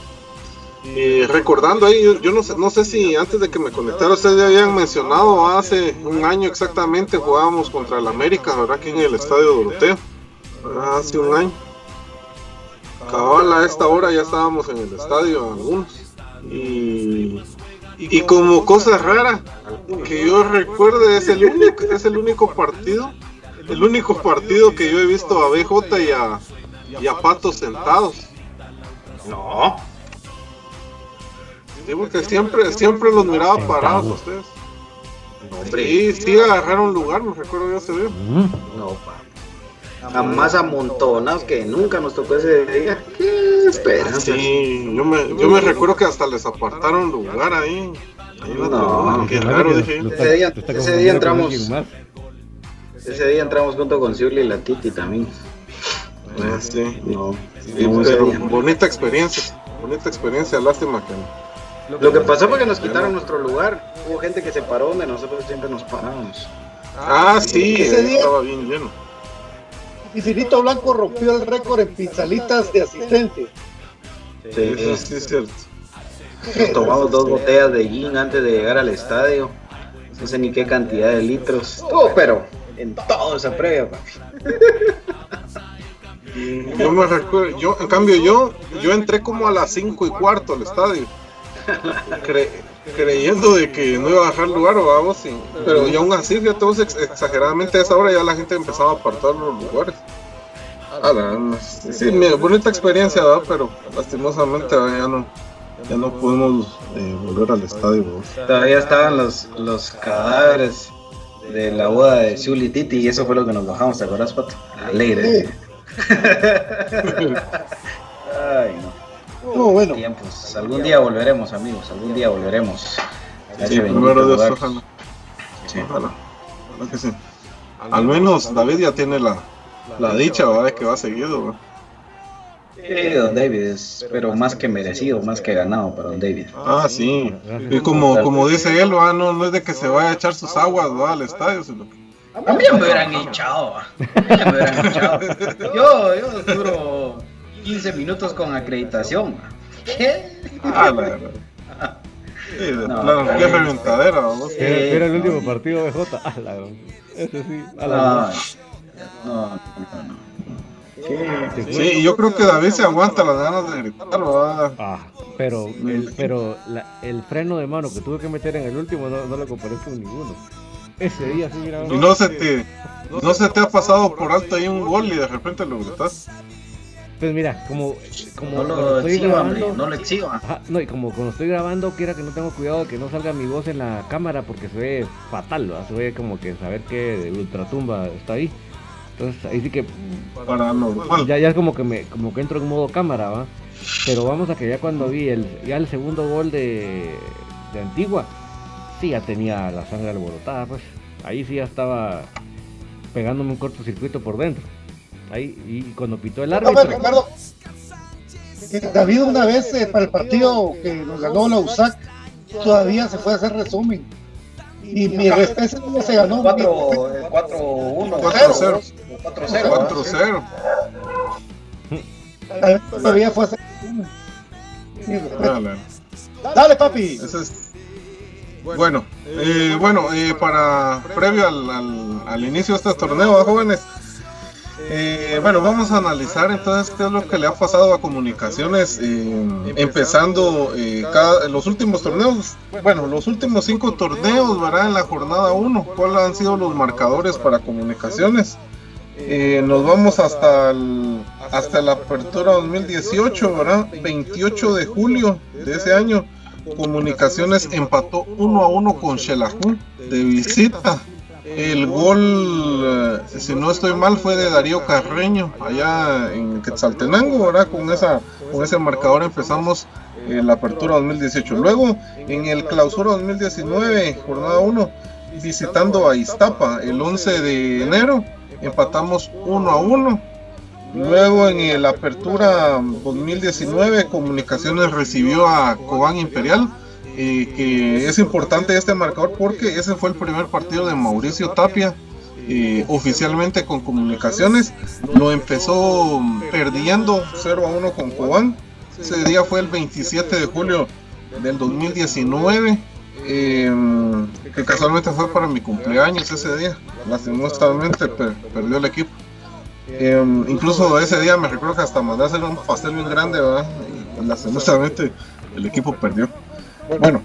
Y recordando ahí, yo, no, sé, no sé si antes de que me conectara ustedes ya habían mencionado, hace un año exactamente jugábamos contra el América, ¿verdad? Aquí en el Estadio Doroteo hace un año. Cabal a esta hora ya estábamos en el estadio algunos. Y, y como cosa rara, que yo recuerde, es el único, es el único partido, el único partido que yo he visto a BJ y a, y a Pato sentados.
No.
Sí, porque siempre, siempre los miraba parados ustedes. Sí, sí agarraron lugar, me recuerdo ya se vio.
No, pa a más amontonados que nunca nos tocó ese día. ¿Qué esperanza?
Sí, yo me, yo me recuerdo que hasta les apartaron lugar ahí.
no, qué raro, dije. Ese día, ese día entramos. Ese día entramos junto con Siuli y la Titi también.
Ah, sí, no. bonita experiencia, bonita experiencia, lástima que
Lo que pasó fue que nos quitaron nuestro lugar. Hubo gente que se paró donde nosotros siempre nos parábamos.
Ah, sí, ese día estaba bien lleno.
Infinito Blanco rompió el récord en pizzalitas de asistencia.
Sí, eso sí es cierto. Nos tomamos dos botellas de gin antes de llegar al estadio. No sé ni qué cantidad de litros. Todo, pero en todo esa previa, papi.
Yo me recuerdo, yo, en cambio yo, yo entré como a las 5 y cuarto al estadio. creyendo de que no iba a dejar lugar, vamos, sí. pero y aún así, ya todos exageradamente a esa hora ya la gente empezaba a apartar los lugares. sí, bonita experiencia, ¿verdad? pero lastimosamente ya no, ya no pudimos eh, volver al estadio.
Todavía estaban los, los cadáveres de la boda de Shuli Titi y eso fue lo que nos bajamos, ¿te acuerdas, Pato? Alegre. Ay, no.
Oh, bueno.
Tiempos. Algún día volveremos, amigos. Algún día volveremos.
Sí, primero de ojalá. Sí. Ojalá. que sí. Al menos David ya tiene la, la dicha, ¿verdad? De que va seguido, ¿verdad?
Sí, don David es, pero más que merecido, más que ganado para don David.
Ah, sí. Y como, como dice él, ¿verdad? No, no es de que se vaya a echar sus aguas al estadio, sino que
a mí me hubieran echado. A mí me hubieran echado. Yo, yo duro 15 minutos con acreditación. ¿Qué? Ah, la verdad.
Sí, no, qué reventadera,
vamos. Era, el último partido de J. Ah, la, ese sí. A la
no, no, no. Sí, yo creo que David se aguanta las ganas de gritar, ¿verdad?
Ah, pero, el, pero la, el freno de mano que tuve que meter en el último no, no lo comparé con ninguno. Ese día sí, mira.
Y no se te, no se te ha pasado por alto ahí un gol y de repente lo gritas.
Pues mira, como, como
no lo estoy grabando, no lo exhiba.
no, y como cuando estoy grabando, quiera que no tengo cuidado de que no salga mi voz en la cámara porque se ve fatal, ¿verdad? se ve como que saber que ultratumba está ahí. Entonces ahí sí que
para
ya, ya es como que me como que entro en modo cámara, ¿va? Pero vamos a que ya cuando vi el, ya el segundo gol de, de Antigua, sí ya tenía la sangre alborotada, pues. Ahí sí ya estaba pegándome un cortocircuito por dentro. Ahí, y cuando pitó el árbitro.
Ricardo, David una vez eh, para el partido que nos ganó la USAC, todavía se fue a hacer resumen. Y mi respeto se ganó
4-1. 4-0. 4-0.
Todavía fue a hacer Dale. Dale, papi.
Bueno, eh, bueno eh, para previo al, al, al, inicio de este torneo, jóvenes, eh, bueno, vamos a analizar entonces qué es lo que le ha pasado a comunicaciones, eh, empezando eh, los últimos torneos, bueno, los últimos cinco torneos, ¿verdad? En la jornada 1, cuáles han sido los marcadores para comunicaciones. Nos vamos hasta, hasta la apertura 2018, ¿verdad? 28 de julio de ese año, comunicaciones empató 1 a 1 con Xelajú de visita. El gol, eh, si no estoy mal, fue de Darío Carreño, allá en Quetzaltenango, ¿verdad? Con, esa, con ese marcador empezamos eh, la apertura 2018. Luego, en el clausura 2019, jornada 1, visitando a Iztapa el 11 de enero, empatamos 1 a 1. Luego en la apertura 2019, Comunicaciones recibió a Cobán Imperial eh, que es importante este marcador porque ese fue el primer partido de Mauricio Tapia oficialmente con comunicaciones. Lo empezó perdiendo 0 a 1 con Cobán. Ese día fue el 27 de julio del 2019. Eh, que casualmente fue para mi cumpleaños ese día. Lastimosamente per perdió el equipo. Eh, incluso ese día me recuerdo que hasta mandé a hacer un pastel bien grande, ¿verdad? Y lastimosamente el equipo perdió. Bueno,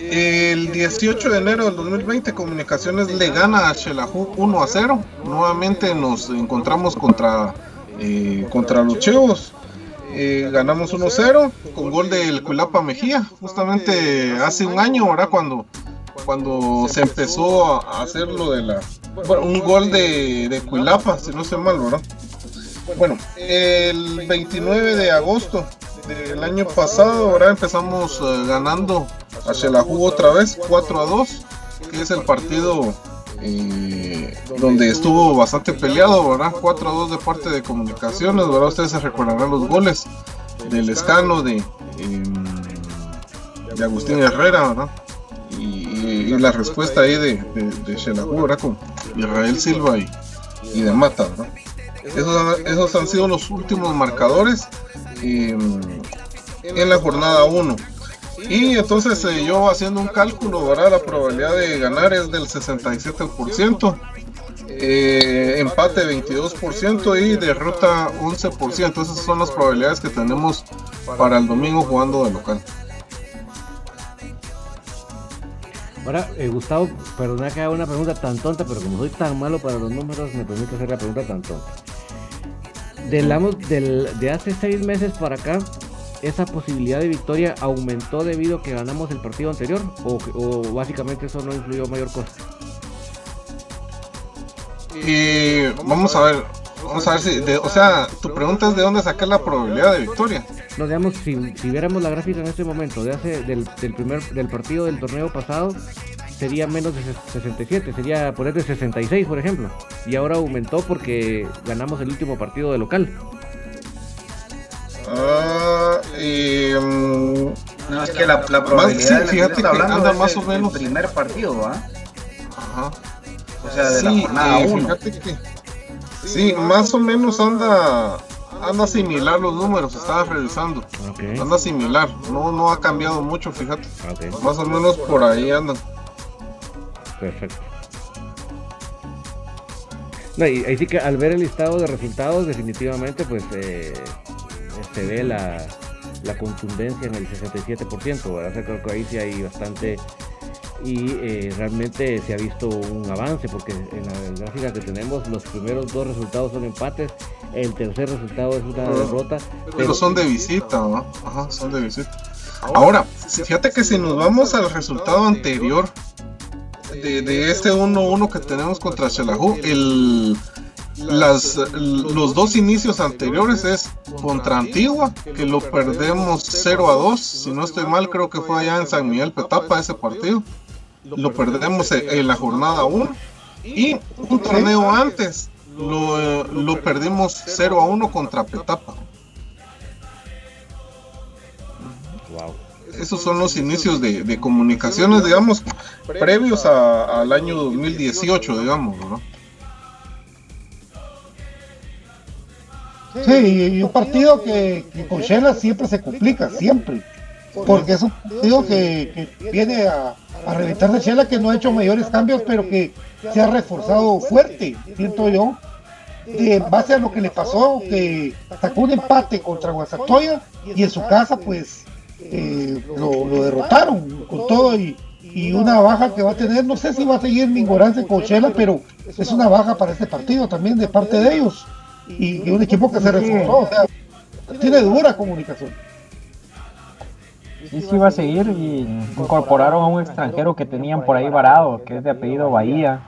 el 18 de enero del 2020 Comunicaciones le gana a Xelajú 1 a 0. Nuevamente nos encontramos contra, eh, contra los Chevos. Eh, ganamos 1-0 con gol del Cuilapa Mejía. Justamente hace un año, ¿verdad? Cuando, cuando se empezó a hacer lo de la... Un gol de, de Cuilapa, si no sé mal, ¿verdad? Bueno, el 29 de agosto del año pasado, ahora empezamos uh, ganando a Xelajú otra vez, 4 a 2, que es el partido eh, donde estuvo bastante peleado, ¿verdad? 4 a 2 de parte de comunicaciones, ¿verdad? Ustedes se recordarán los goles del escano de, eh, de Agustín Herrera, ¿verdad? Y, la respuesta ahí de, de, de Xelajú, ¿verdad? Con Israel Silva y, y de Mata, ¿verdad? Esos, esos han sido los últimos marcadores en la jornada 1. Y entonces eh, yo haciendo un cálculo, ¿verdad? La probabilidad de ganar es del 67%, eh, empate 22% y derrota 11%. Esas son las probabilidades que tenemos para el domingo jugando de local.
Ahora, eh, Gustavo, perdona que haga una pregunta tan tonta, pero como soy tan malo para los números, me permite hacer la pregunta tan tonta. Del, del, de hace seis meses para acá, ¿esa posibilidad de victoria aumentó debido a que ganamos el partido anterior? ¿O, o básicamente eso no influyó mayor cosa?
Y vamos a ver, vamos a ver si, de, o sea, tu pregunta es de dónde sacar la probabilidad de victoria.
No, digamos, si, si viéramos la gráfica en este momento, de hace, del, del primer del partido del torneo pasado, sería menos de 67, sería poner de 66, por ejemplo. Y ahora aumentó porque ganamos el último partido de local.
Ah, y, um,
no, es que la, la probabilidad
más, sí, fíjate que anda más o menos
el primer partido, ¿va?
Ajá.
O sea, de
sí,
la jornada
eh,
1.
fíjate que sí, más o menos anda anda similar los números, estaba revisando.
Okay.
Anda similar, no no ha cambiado mucho, fíjate.
Okay.
Más o menos por ahí andan.
Perfecto. No, y ahí sí que al ver el listado de resultados, definitivamente, pues eh, se ve la, la, contundencia en el 67%, ¿verdad? O sea, creo que ahí sí hay bastante y eh, realmente se ha visto un avance porque en la gráfica que tenemos los primeros dos resultados son empates, el tercer resultado es una derrota.
Pero, pero son de visita, ¿no? Ajá, son de visita. Ahora, fíjate que si nos vamos al resultado anterior, de, de, este 1-1 que tenemos contra Xelajú, el, las, los dos inicios anteriores es contra Antigua, que lo perdemos 0 a 2. Si no estoy mal, creo que fue allá en San Miguel Petapa ese partido. Lo perdemos en la jornada 1. Y un torneo antes lo, lo perdimos 0 a 1 contra Petapa. Esos son los inicios de, comunicaciones, digamos, previos al año 2018, digamos, ¿no?
Sí, y un partido que, con Shela siempre se complica, siempre. Porque es un partido que, viene a, reventar de Shela que no ha hecho mayores cambios, pero que se ha reforzado fuerte, siento yo, de base a lo que le pasó, que sacó un empate contra Guasatoya y en su casa, pues eh, lo, derrotaron con todo y, una baja que va a tener, no sé si va a seguir mi ignorancia con Shela, pero es una baja para este partido también de parte de ellos y, un equipo que se reforzó, o sea, tiene dura comunicación.
Sí, sí va a seguir y incorporaron a un extranjero que tenían por ahí varado, que es de apellido Bahía,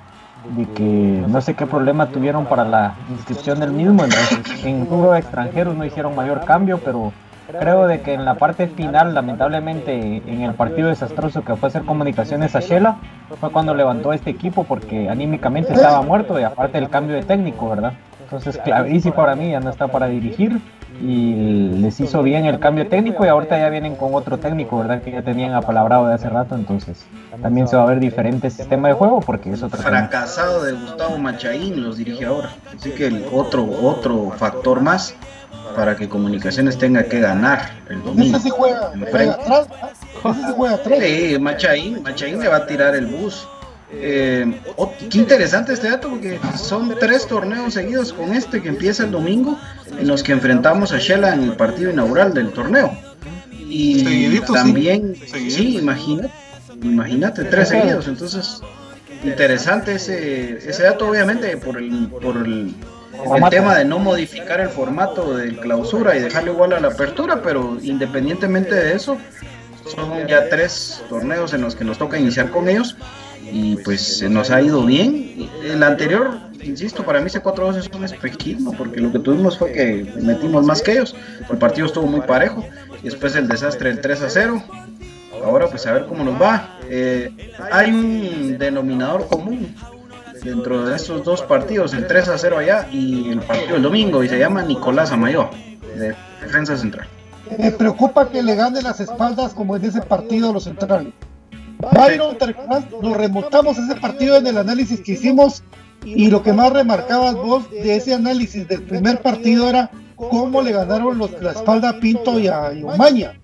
de que no sé qué problema tuvieron para la inscripción del mismo, entonces en grupo de extranjeros no hicieron mayor cambio, pero creo de que en la parte final, lamentablemente, en el partido desastroso que fue hacer comunicaciones a Shela, fue cuando levantó este equipo porque anímicamente estaba muerto y aparte del cambio de técnico, ¿verdad? Entonces, Clavici para mí ya no está para dirigir y les hizo bien el cambio técnico y ahorita ya vienen con otro técnico, ¿verdad? Que ya tenían apalabrado de hace rato, entonces también se va a ver diferente sistema de juego porque es otro
fracasado de Gustavo Machaín los dirige ahora, así que el otro otro factor más para que Comunicaciones tenga que ganar el domingo.
Ese sí juega, atrás, ese sí juega atrás.
Sí, Machaín, Machaín le va a tirar el bus eh, oh, qué interesante este dato porque son tres torneos seguidos con este que empieza el domingo en los que enfrentamos a Shela en el partido inaugural del torneo. Y también, sí, imagínate, imagínate, tres seguidos. Entonces, interesante ese, ese dato, obviamente, por el, por el, el tema de no modificar el formato de clausura y dejarlo igual a la apertura, pero independientemente de eso, son ya tres torneos en los que nos toca iniciar con ellos y pues se nos ha ido bien. El anterior, insisto, para mí ese 4-2 es un espejismo, porque lo que tuvimos fue que metimos más que ellos, el partido estuvo muy parejo, y después el desastre del 3-0. Ahora pues a ver cómo nos va. Eh, hay un denominador común dentro de estos dos partidos, el 3 0 allá y el partido del domingo, y se llama Nicolás Amayo, de defensa central.
Me preocupa que le gane las espaldas como en ese partido a los centrales. Byron, nos remontamos ese partido en el análisis que hicimos y lo que más remarcabas vos de ese análisis del primer partido era cómo le ganaron los, la espalda a Pinto y a, Umaña.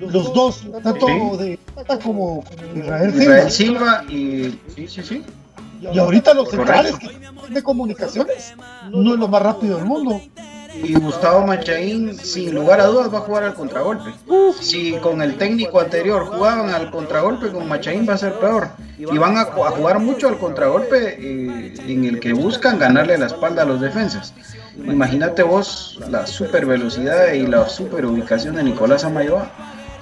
Los dos, tanto de como
Israel, Silva. y sí, sí, sí.
Y ahorita los centrales de comunicaciones no es lo más rápido del mundo
y Gustavo Machaín, sin lugar a dudas, va a jugar al contragolpe. Si con el técnico anterior jugaban al contragolpe, con Machaín va a ser peor. Y van a, jugar mucho al contragolpe eh, en el que buscan ganarle la espalda a los defensas. Imagínate vos la super velocidad y la super ubicación de Nicolás Amayoa.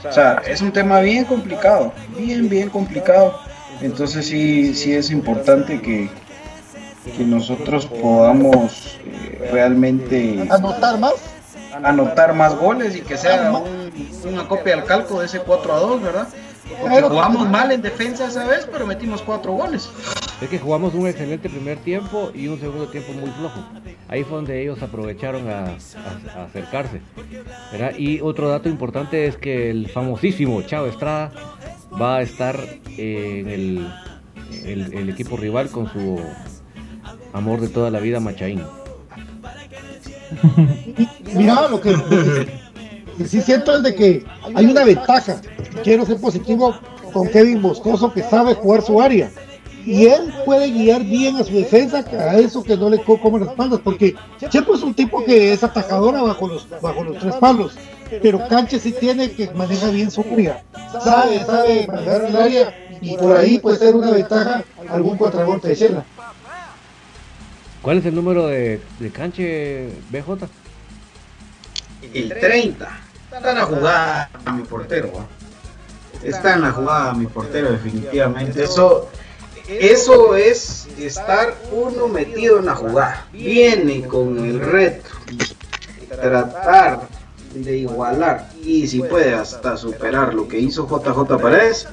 O sea, es un tema bien complicado, bien, bien complicado. Entonces sí, sí es importante que, que nosotros podamos eh, realmente
anotar más
anotar más goles y que sea una copia al calco de ese 4 a 2, ¿verdad? Jugamos mal en defensa esa vez, pero metimos cuatro goles.
Es que jugamos un excelente primer tiempo y un segundo tiempo muy flojo. Ahí fue donde ellos aprovecharon a, acercarse. Y otro dato importante es que el famosísimo Chavo Estrada va a estar en el, el equipo rival con su amor de toda la vida Machaín.
Mira, lo que, sí siento es de que hay una ventaja. Quiero ser positivo con Kevin Moscoso que sabe jugar su área. Y él puede guiar bien a su defensa a eso que no le comen las espaldas, porque siempre es un tipo que es atajadora bajo los, bajo los tres palos. Pero Canche sí tiene que manejar bien su área. Sabe, sabe manejar el área y por ahí puede ser una ventaja algún contragolpe de Shela.
¿Cuál es el número de, de canche BJ?
El 30. Está en la jugada mi portero. Está en la jugada mi portero, definitivamente. Eso, Eso es estar uno metido en la jugada. Viene con el reto. Tratar de igualar y si puede hasta superar lo que hizo JJ Paredes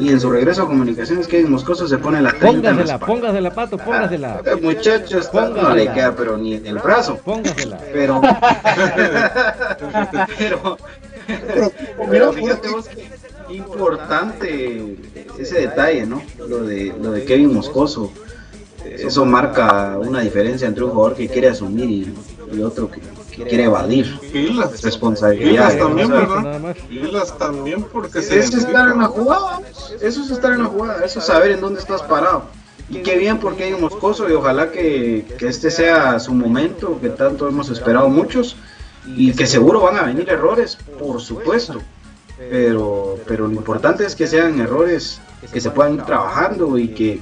y en su regreso a comunicaciones Kevin Moscoso se pone la 30
Póngasela, póngasela, Pato, póngasela.
Ah, muchacho está, no le queda pero ni en el brazo.
Póngasela.
Pero pero pero fíjate vos que importante ese detalle, ¿no? Lo de lo de Kevin Moscoso. Eso marca una diferencia entre un jugador que quiere asumir y, y otro que quiere evadir
Pilas.
responsabilidades.
También, ¿verdad? Pilas también porque
Eso es estar en la jugada, eso es estar en la jugada, eso es saber en dónde estás parado. Y qué bien porque hay un Moscoso y ojalá que, que este sea su momento, que tanto hemos esperado muchos, y que seguro van a venir errores, por supuesto. Pero, pero lo importante es que sean errores que se puedan ir trabajando y que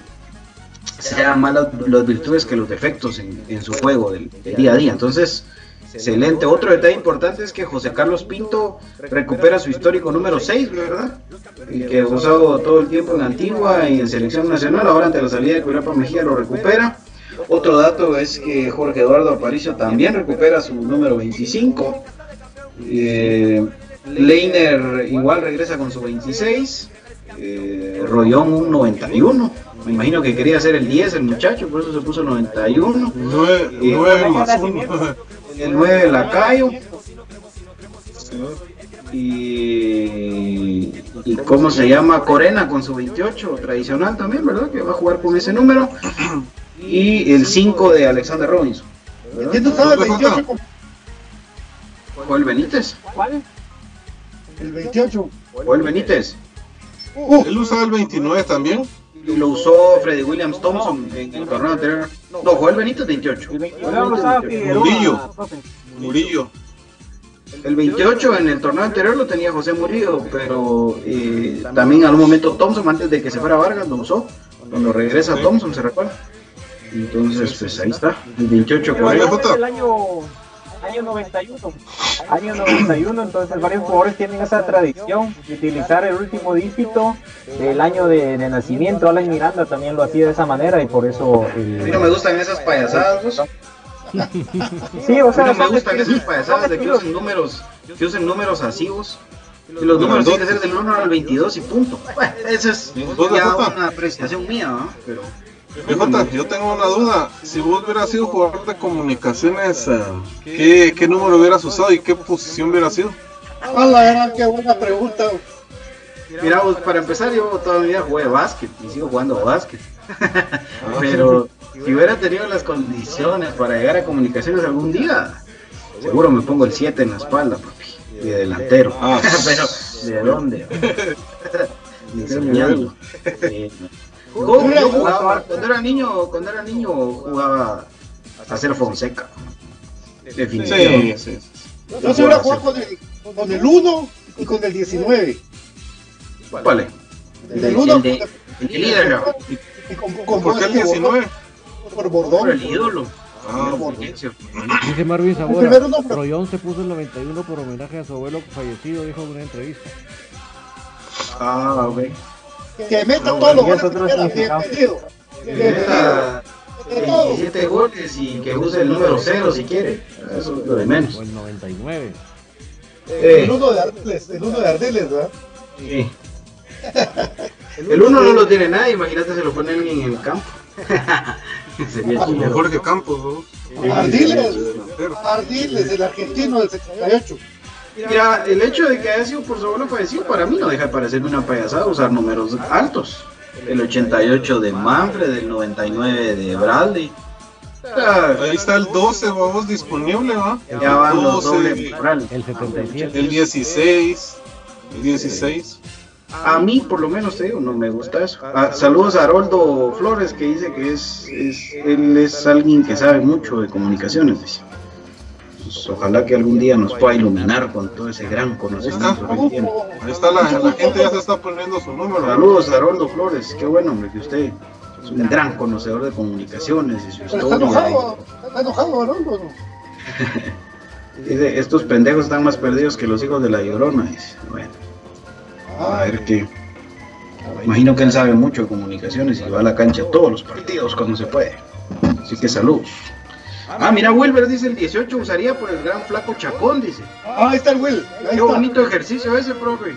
sean más las, las virtudes que los defectos en, en su juego del, del día a día. Entonces, Excelente. Otro detalle importante es que José Carlos Pinto recupera su histórico número 6, ¿verdad? Y que ha usado todo el tiempo en Antigua y en Selección Nacional. Ahora ante la salida de Curapa Mejía lo recupera. Otro dato es que Jorge Eduardo Aparicio también recupera su número 25. Eh, Leiner igual regresa con su 26. Eh, Rollón un 91. Me imagino que quería hacer el 10 el muchacho, por eso se puso 91.
9,
Y-
9 más 1.
El 9 Lacayo. Y, y cómo se llama Corena con su 28 tradicional también, ¿verdad? Que va a jugar con ese número. Y el 5 de Alexander Robinson.
¿Quién usaba el 28? como-
Joel Benítez.
¿Cuál?
El 28.
Joel Benítez.
Uh,
Él usaba el 29 también.
Y lo usó Freddy Williams Thompson en el torneo anterior. No, Joel Benítez 28.
El 29 lo usaba Figueroa,
Murillo.
profe.
Murillo.
El 28 en el torneo anterior lo tenía José Murillo, pero eh, también en un momento Thompson, antes de que se fuera Vargas, lo usó. Cuando regresa Thompson, ¿se recuerda? Entonces, pues ahí está, el 28
Pero
con
Oye,
él.
Jota.
el año, año 91. Año 91, entonces varios jugadores tienen esa tradición de utilizar el último dígito del año de, de nacimiento. Alan Miranda también lo hacía de esa manera y por eso.
A
eh,
mí no me gustan esas payasadas.
Sí, o sea,
no me gustan esas payasadas de que usen números, que usen números así, vos. Y los números tienen que ser del 1 al 22 y punto. Bueno, esa es
¿Vos,
ya
Jota?
una apreciación mía, ¿no? Pero
Jota, yo tengo una duda. Si vos hubieras sido jugador de comunicaciones, eh, ¿qué, ¿qué número hubieras usado y qué posición hubiera sido?
a la verdad, qué buena pregunta.
Mira, para empezar, yo toda mi vida jugué básquet y sigo jugando básquet. Pero si hubiera tenido las condiciones para llegar a comunicaciones algún día, seguro me pongo el 7 en la espalda, papi, de delantero.
Ah.
Pero, ¿de dónde? Ni soñando. Yo jugaba, cuando era niño, cuando era niño jugaba a hacer Fonseca.
Sí,
Definitivamente.
sí.
Yo se hubiera jugado con el, con el 1 y con el 19.
Vale.
El del 1
El de- el de líder,
y con, con
¿Por qué el 19?
Por
Por
Bordón.
el ídolo.
Ah,
Dice Marvin Zamora, Rollón se puso el 91 por homenaje a su abuelo fallecido, dijo en una entrevista.
Ah, ok.
Que meta todos los goles que quiera, bienvenido. Bienvenido.
meta
De todo.
17 goles y que use el número 0 si quiere. Eso es lo de menos.
O el 99.
Eh,
El 1 de Ardiles, el 1 de Ardiles, ¿verdad?
sí. El 1 no lo tiene nadie, imagínate se lo pone alguien en el campo. Sería chido.
mejor que Campos, ¿no?
Ardiles. Ardiles, el argentino del 78.
Mira, el hecho de que haya sido por su abuelo fallecido para mí no deja de parecerme una payasada usar números altos. El 88 de Manfred, el 99 de Bradley. Ah,
Ahí está el 12, vamos, disponible, ¿va?
ya van los
12,
dobles morales.
El 77.
el 16, el 16.
A mí, por lo menos, te digo, no me gusta eso. Ah, saludos a Haroldo Flores, que dice que es, es- él es alguien que sabe mucho de comunicaciones. dice. Pues, ojalá que algún día nos pueda iluminar con todo ese gran conocimiento que tiene.
Ahí está la, la gente ya se está poniendo su número.
Saludos a Haroldo Flores, qué bueno, hombre, que usted es un gran conocedor de comunicaciones y su
Pero está
historia.
enojado, está enojado, ¿no? No, no.
Dice, estos pendejos están más perdidos que los hijos de la llorona. Dice, bueno, a ver qué. Imagino que él sabe mucho de comunicaciones y va a la cancha todos los partidos cuando se puede. Así que salud. Ah, mira, Wilber dice el 18 usaría por el gran flaco Chacón, dice.
Ah, ahí está el Will.
Qué bonito ejercicio ese, profe.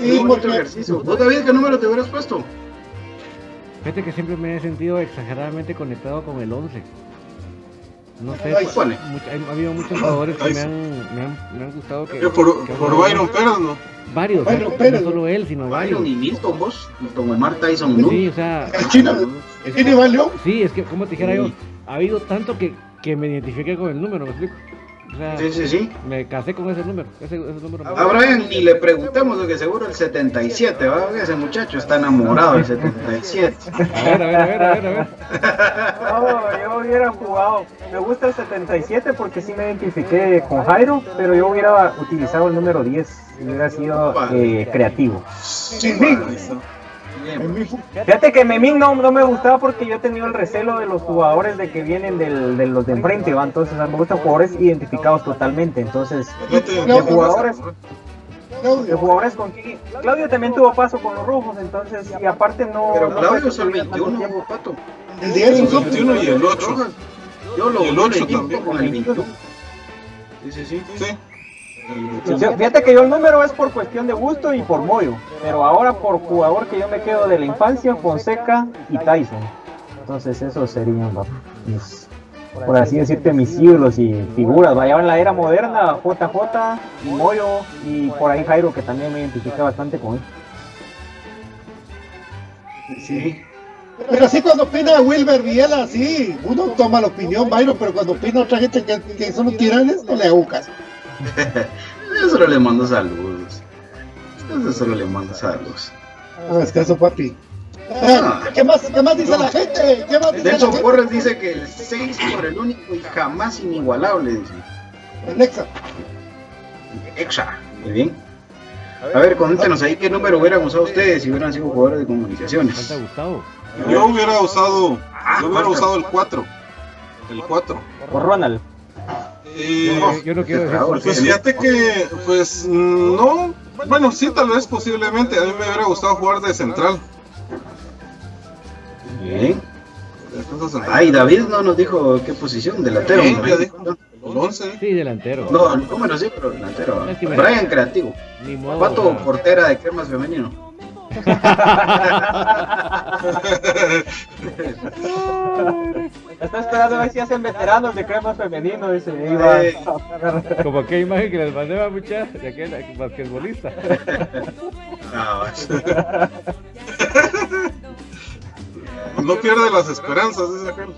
Qué bonito ejercicio. ¿Vos, David, qué número te hubieras puesto?
Fíjate que siempre me he sentido exageradamente conectado con el 11. No sé,
Ahí sale.
ha habido muchos jugadores que me han, me han, me han gustado que...
Por,
que
Byron Pérez, ¿no?
Varios,
Byron
no
Pérez.
solo él, sino varios.
Byron y Milton, vos. Milton Omar Tyson, ¿no?
Sí, o sea,
El chino.
es-
¿Quién valió?
sí, es que como te dijera yo. Ha habido tanto que, que me identifiqué con el número, ¿me explico? O sea,
Sí, sí, sí.
me casé con ese número, ese, ese número. me-
A Brian ni le preguntamos, porque seguro el 77, ¿va? Ese muchacho está enamorado del 77.
A ver, a ver, a ver, a ver, a ver.
No, yo hubiera jugado. Me gusta el 77 porque sí me identifiqué con Jairo, pero yo hubiera utilizado el número 10. y Hubiera sido eh, creativo.
Sí, fu-
Fíjate que Memín no, no me gustaba porque yo he tenido el recelo de los jugadores de que vienen del, de los de enfrente, ¿va? Entonces me gustan jugadores identificados totalmente. Entonces, de jugadores, de
Claudio.
jugadores con quien- Claudio también tuvo paso con los rojos, entonces, y aparte no.
Pero
no
Claudio es el
que tuviera tanto
21,
tiempo.
pato.
El 10
el
usó.
21 y el 8.
Yo lo
Y el
yo
ocho
le equipo
también.
con el 21. Sí, sí, sí.
Sí.
Sí, sí, Fíjate que yo el número es por cuestión de gusto y por mollo, pero ahora por jugador que yo me quedo de la infancia, Fonseca y Tyson. Entonces esos serían mis, por así decirte, mis ídolos y figuras. Vaya en la era moderna, JJ y Moyo y por ahí Jairo que también me identifica bastante con él.
Sí.
Pero así cuando opina Wilber Viela, sí, uno toma la opinión, Byron, pero cuando opina otra gente que, que son tiranes, no le hago caso.
Yo solo le mando saludos. Yo solo le mando saludos.
No es caso, papi. Ah, ¿Qué más, ¿Qué más dice la gente? ¿Qué más dice la
Nelson
gente?
Porres dice que el 6 por el único y jamás inigualable, dice.
Alexa.
Exa. Muy bien. A ver, coméntenos ahí qué número hubieran usado ustedes si hubieran sido jugadores de comunicaciones.
Yo hubiera usado,
Ah,
yo hubiera usado el 4. El 4.
Por Ronald.
Eh,
Yo, yo no quiero decir por
pues
qué.
fíjate que, pues no, bueno, sí, tal vez posiblemente. A mí me hubiera gustado jugar de central.
Bien.
Central.
Ay, David no nos dijo qué posición, delantero.
Sí,
¿no?
El 11.
Sí, delantero.
No, número sí, pero delantero.
Es que me-
Brian creativo.
Ni modo.
Pato portera de cremas femenino.
Está esperando a ver si hacen veteranos de cremas femenino, dice. Iba
Eh.
Como aquella imagen que les mandé a mucha de aquel basquetbolista.
No pierde las esperanzas, dice aquel.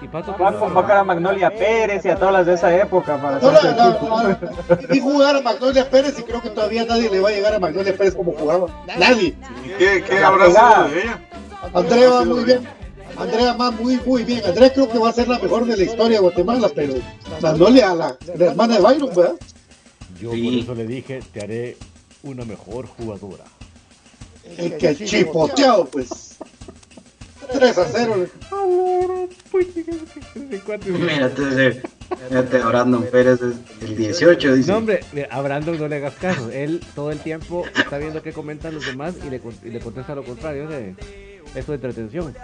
Y, y Pato,
Va a convocar a Magnolia Pérez y a todas las de esa época para
No,
hacer
no, no, no. Vi jugar a Magnolia Pérez y creo que todavía nadie le va a llegar a Magnolia Pérez como jugaba. Nadie.
¿Y ¿Qué, qué habrá sido de ella?
Andrea va muy bien. Andrea va muy, muy bien. Andrea creo que va a ser la mejor de la historia de Guatemala, pero Magnolia, la, la hermana de Byron, ¿verdad?
yo por
Sí.
eso le dije, te haré una mejor jugadora.
El que chipoteado, pues. 3 a 0.
Mírate, mírate, Brandon Pérez es el 18, dice.
No, hombre, a Brandon no le hagas caso. Él todo el tiempo está viendo qué comentan los demás y le, y le contesta lo contrario. Es de, es su entretención.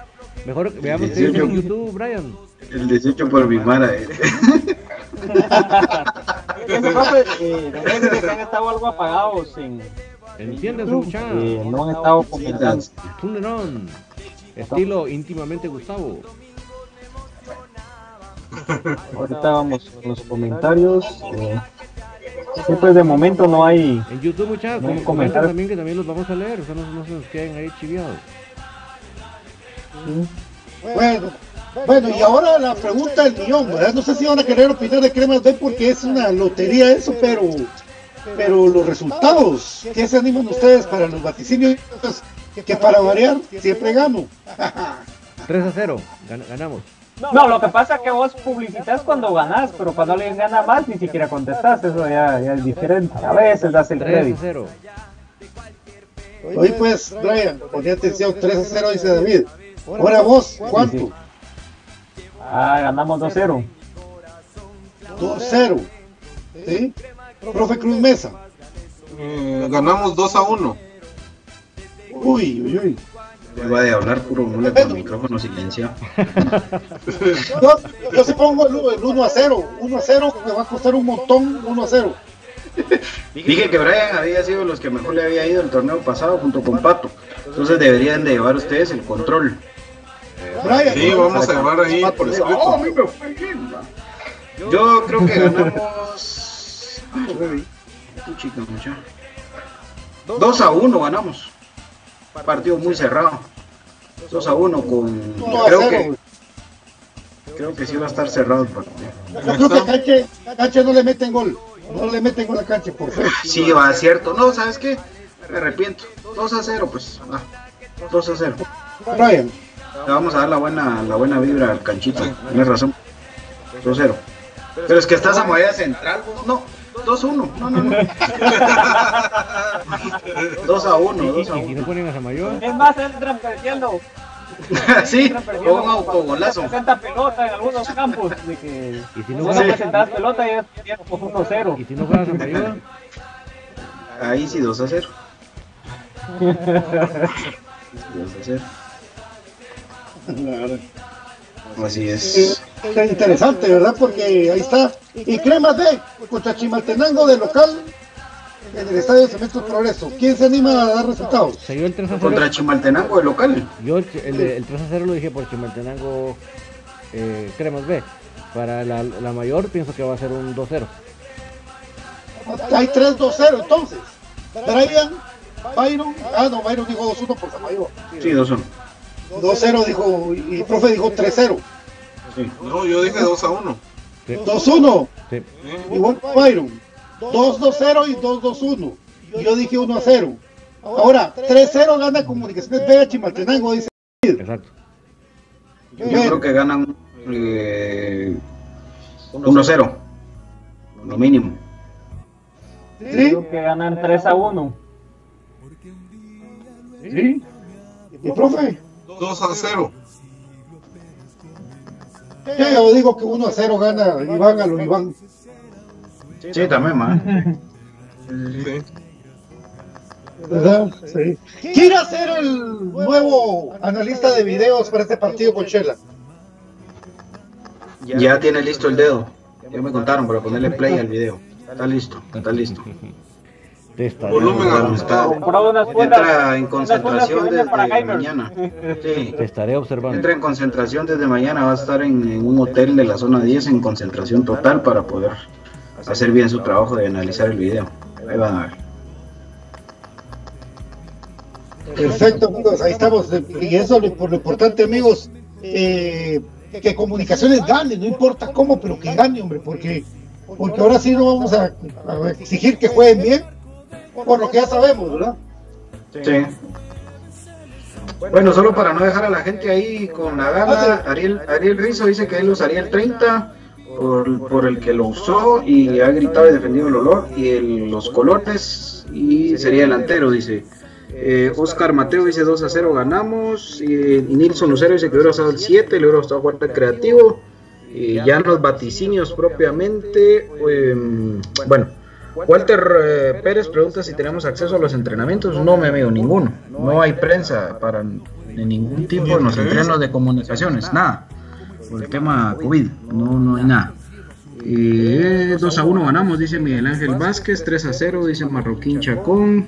Mejor veamos qué dice
18.
en YouTube, Brian.
El 18 por mi mara. eh.
Ese profe, eh, de que han estado algo apagados en
Entiende su
YouTube,
muchacho.
eh, no han estado comentando.
Estilo íntimamente Gustavo.
Ahorita vamos con los comentarios. eh, pues de momento no hay.
En YouTube, muchachos,
No
también que también los vamos a leer. O sea, no, no se nos queden ahí chiviados.
Bueno, bueno, y ahora la pregunta del millón, ¿verdad? No sé si van a querer opinar de Cremas B porque es una lotería eso, pero pero los resultados, ¿qué se animan ustedes para los vaticinios? Que para variar, siempre gano.
3 a 0. gan- ganamos.
No, lo que pasa es que vos publicitas cuando ganás, pero cuando alguien gana más ni siquiera contestás. Eso ya, ya es diferente. A veces das el
3 a
crédito.
0.
Hoy pues, Brian, ponía atención, 3 a 0 dice David. Ahora vos, ¿cuánto?
Ah, ganamos 2-0.
2 0. ¿Sí? Profe Cruz Mesa.
Eh, ganamos 2 a 1.
Uy, uy, uy.
Va a hablar puro mule con el micrófono silenciado.
yo, yo se pongo el, 1 a 0. 1 a 0 me va a costar un montón. 1 a 0.
Dije que Brian había sido los que mejor le había ido el torneo pasado junto con Pato. Entonces deberían de llevar ustedes el control.
Brian, sí, vamos a llevar ahí por escrito. Oh,
yo creo que ganamos. 2 a 1 ganamos. Partido muy cerrado. 2 a 1 con. Creo que. Creo que sí va a estar cerrado el partido.
Yo creo que Canche, Canche no le meten gol. No le meten gol a Canche, por favor.
Sí, va, cierto. No, ¿sabes qué? Me arrepiento. 2 a 0, pues. 2 a 0.
Brian.
Le vamos a dar la buena, la buena vibra al canchito. Tienes razón. 2 a 0. Pero es que estás a movida central. No, 2-1. No, no, no. 2 a 1. 2 a 1.
¿Y no ponen a Samayoa?
Es más, entran perdiendo.
sí, con un autogolazo.
Presenta pelota en algunos campos. De que y si no, sí. presentas pelota ya es 1-0.
¿Y si no juegas Samayoa?
Ahí sí 2 a 0. 2 a 0. Así es.
Está interesante, ¿verdad? Porque ahí está. Y Cremas de contra Chimaltenango de local en el estadio Cemento Progreso. ¿Quién se anima a dar resultados?
Se dio el 3 a 0.
Contra Chimaltenango de local.
Yo el, el, el 3 a 0 lo dije por Chimaltenango eh, Cremas B. Para la, la, mayor pienso que va a ser un 2-0.
Hay 3-2-0 entonces. Brian, Byron. Ah, no, Byron dijo 2-1 por Samayoa.
Sí, 2-1.
2-0 dijo, y el profe dijo 3-0.
Sí. No, yo dije 2 a 1.
Sí. 2-1. Sí. Igual Byron. 2-2-0 y 2-2-1. Yo dije 1 a 0. Ahora, 3-0 gana Comunicaciones Vega Chimaltenango, dice.
Exacto.
Yo creo que ganan eh, 1-0. Lo mínimo.
¿Sí? Creo que ganan 3 a 1.
¿Sí? ¿Y profe?
2 a 0.
Ya yo digo que 1 a 0 gana Iván a lo Iván.
Sí, también, man.
Sí.
¿Verdad? Sí. ¿Quién irá a ser el nuevo analista de videos para este partido con Chela?
Ya tiene listo el dedo. Ya me contaron para ponerle play al video. Está listo, está listo.
Volumen
ajustado. Entra en concentración desde mañana. Sí.
Te estaré observando.
Entra en concentración desde mañana. Va a estar en, en, un hotel de la zona 10 en concentración total para poder hacer bien su trabajo de analizar el video. Ahí van a ver.
Perfecto, amigos. Ahí estamos. Y eso por lo importante, amigos. Eh, que comunicaciones gane, no importa cómo, pero que gane, hombre, porque, porque ahora sí no vamos a, a exigir que jueguen bien por lo que ya sabemos, ¿verdad?
Sí. Bueno, solo para no dejar a la gente ahí con la gana, Ariel, Ariel Rizzo dice que él usaría el 30 por, por el que lo usó y ha gritado y defendido el olor y el, los colores y sería delantero, dice. Eh, Oscar Mateo dice 2 a 0 ganamos. Y, y Nilson Lucero dice que hubiera usado el 7, le hubiera gustado jugar creativo. Y ya en los vaticinios propiamente. Eh, bueno, Walter eh, Pérez pregunta si tenemos acceso a los entrenamientos. No, mi amigo, ninguno. No hay prensa para de ningún tipo en los entrenos de comunicaciones, nada. Por el tema COVID, no, no hay nada. Eh, 2 a 1 ganamos, dice Miguel Ángel Vázquez. 3 a 0, dice Marroquín Chacón.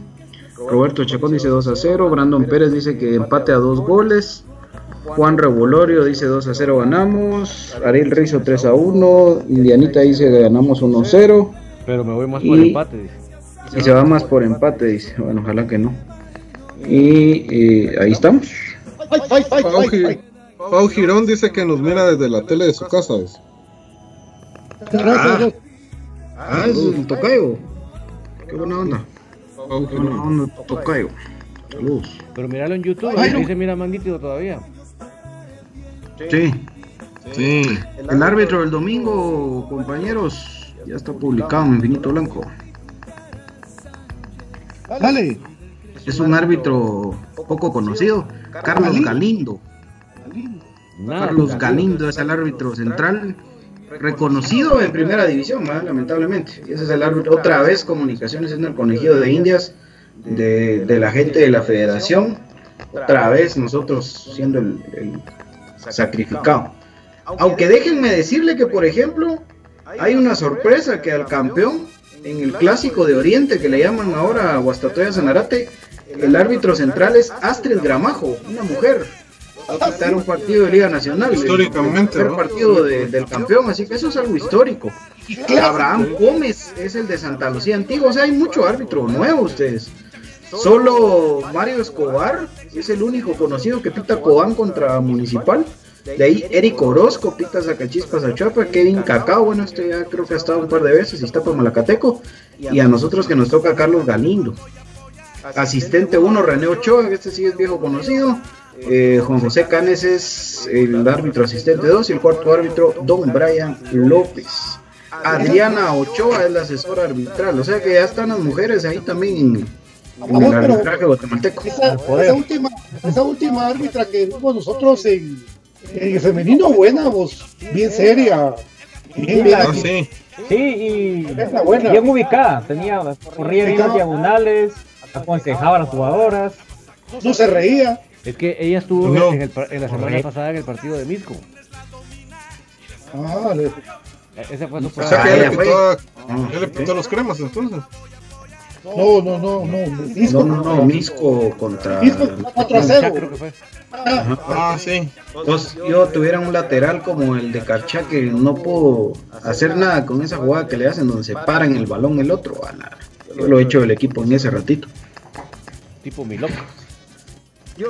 Roberto Chacón dice 2 a 0. Brandon Pérez dice que empate a dos goles. Juan Revolorio dice 2 a 0 ganamos. Ariel Rizo 3 a 1. Indianita dice que ganamos 1 a 0.
Pero me voy más por
Y-
empate, dice.
Y se va más por empate, dice. Bueno, ojalá que no. Y eh, ahí estamos.
Pau, Girón dice que nos mira desde la tele de su casa. dice.
Gracias a Dios.
Ah, es un tocayo. Qué buena onda.
Pau
Qué buena
Girón.
onda, tocayo. Saludos.
Pero míralo en YouTube, ahí
no.
se mira más nítido todavía.
Sí.
Sí.
El árbitro del domingo, compañeros, ya está publicado en Infinito Blanco.
Dale.
Es un árbitro poco conocido, Carlos Galindo. Carlos. Galindo es el árbitro central reconocido en primera división, lamentablemente. Y ese es el árbitro, otra vez comunicaciones en el conejillo de Indias de, de la gente de la federación. otra vez nosotros siendo el, el sacrificado. Aunque déjenme decirle que, por ejemplo, hay una sorpresa que al campeón en el clásico de Oriente que le llaman ahora Guastatoya Zanarate, el árbitro central es Astrid Gramajo, una mujer. A quitar un partido de Liga Nacional.
Históricamente,
El partido de- del campeón, así que eso es algo histórico. Abraham Gómez es el de Santa Lucía Antigua, o sea, hay mucho árbitro nuevo ustedes. Solo Mario Escobar es el único conocido que pita Cobán contra Municipal. De ahí Eric Orozco pita Zacachispas a Chuapa, Kevin Cacao, bueno, este ya creo que ha estado un par de veces y está para Malacateco. Y a nosotros que nos toca Carlos Galindo. Asistente 1, René Ochoa, este sí es viejo conocido. Eh, Juan José Canes es el árbitro asistente 2 y el cuarto árbitro Don Brian López. Adriana Ochoa es la asesora arbitral, o sea que ya están las mujeres ahí también en, el arbitraje guatemalteco.
Esa, esa última, esa última árbitra que vimos nosotros en, el femenino, buena, vos, bien seria. Bien, bien
Ah,
aquí.
sí.
Sí, y bien ubicada. Tenía, corría bien las diagonales, aconsejaba a las jugadoras.
No se reía.
Es que ella estuvo
No.
en, el par- en la semana pasada en el partido de Misco.
Ah, le-
E- Ese fue su
O sea que
Ah,
ya le pitó, a-
Ah,
ya le pitó a los cremas entonces.
No, no, no, no.
No, no, no, Misco contra.
Disco 4 a
Carchá,
0.
creo que fue.
Ah,
Ah, sí.
Entonces, yo tuviera un lateral como el de Carchá que no puedo hacer nada con esa jugada que le hacen donde se paran el balón el otro. a la- Yo lo he hecho del equipo en ese ratito.
Tipo Milok.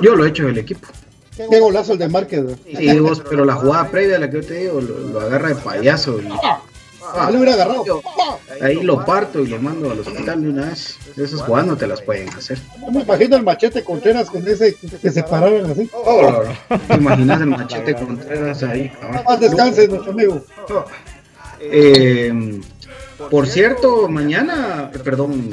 Yo lo he hecho del equipo.
Qué golazo el de Márquez.
Sí, vos, pero la jugada previa a la que yo te digo, lo, lo agarra de payaso. y-
Ah, le hubiera agarrado.
ahí lo parto y lo mando al hospital de una vez. Esas jugadas no te las pueden hacer.
No me imagino el machete Contreras con ese que se pararon así.
Oh, ¿Te imaginas el machete Contreras ahí? cabrón?
Más descanse, nuestro amigo.
Eh, por cierto, mañana, perdón,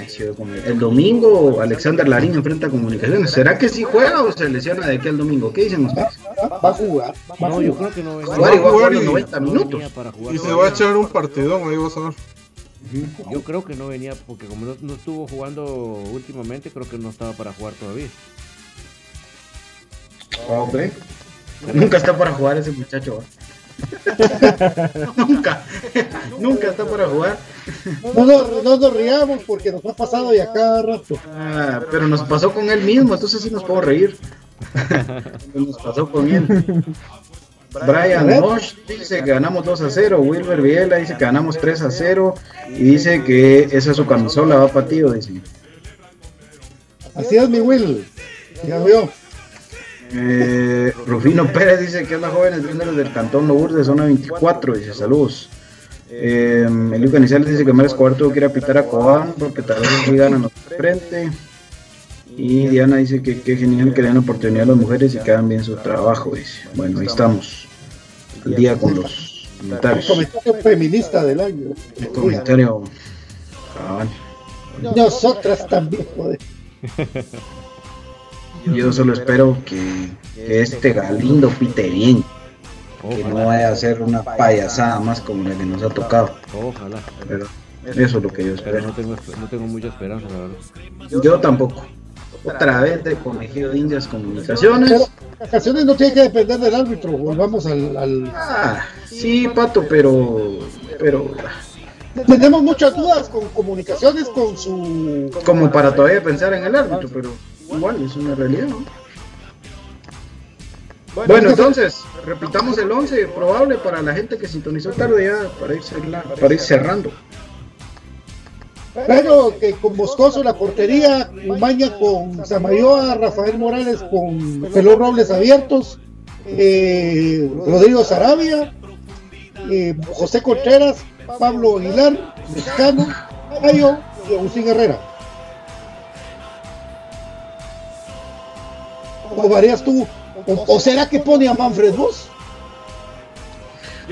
el domingo, Alexander Larín enfrenta a Comunicaciones. ¿Será que sí juega o se lesiona de aquí al domingo? ¿Qué dicen ustedes?
Va a jugar. Va a
No, yo
jugar.
creo que no venía.
Jugar igual
jugar y-
90
no
minutos.
venía para jugar
Y se va a echar un partidón, ahí vas a ver.
Yo creo que no venía, porque como no, no estuvo jugando últimamente, creo que no estaba para jugar todavía.
Hombre, nunca está para jugar ese muchacho. ¿va? nunca, nunca está para jugar.
No, no, no nos riamos porque nos ha pasado ya cada rato.
Ah, pero nos pasó con él mismo, entonces sí nos puedo reír. nos pasó con él. Brian Bosch dice que ganamos 2 a 0. Wilber Viela dice que ganamos 3 a 0. Y dice que esa es su camisola, va para tío. Dice.
Así es mi Will. Veo.
Eh, Rufino Pérez dice que es la jóvenes viéndoles del Cantón Lourdes, zona 24. Dice saludos. Eh, Elio Canizales dice que Mar Escobar tuvo que ir a pitar a Cobán porque tal vez ganan frente. Y Diana dice que qué genial que le dan oportunidad a las mujeres y que hagan bien su trabajo. Dice. Bueno, ahí estamos. El día con los comentarios.
Comentario feminista del año.
El comentario.
Nosotras también, joder.
Yo solo espero que, que este Galindo pite bien. Que no vaya a ser una payasada más como la que nos ha tocado.
Ojalá.
Pero eso es lo que yo
Pero no
espero.
tengo, no tengo mucha esperanza, la verdad.
Yo tampoco. Otra vez de Conejillo de Indias
Pero
Comunicaciones.
las ocasiones no tiene que depender del árbitro. Volvamos al, al-
Ah, sí, Pato, pero. Pero.
Tenemos muchas dudas con comunicaciones, con su.
Como para todavía pensar en el árbitro, pero igual es una realidad, ¿no? Bueno, entonces, repitamos el 11 probable para la gente que sintonizó tarde ya, para ir, para ir cerrando.
Pero que con Moscoso en la portería, Umaña con Samayoa, Rafael Morales con Pelón Robles abiertos, eh, Rodrigo Sarabia, eh, José Contreras, Pablo Aguilar, Mexicano, Ayo y Agustín Herrera. ¿O varías tú? ¿O, o será que pone a Manfred Vos?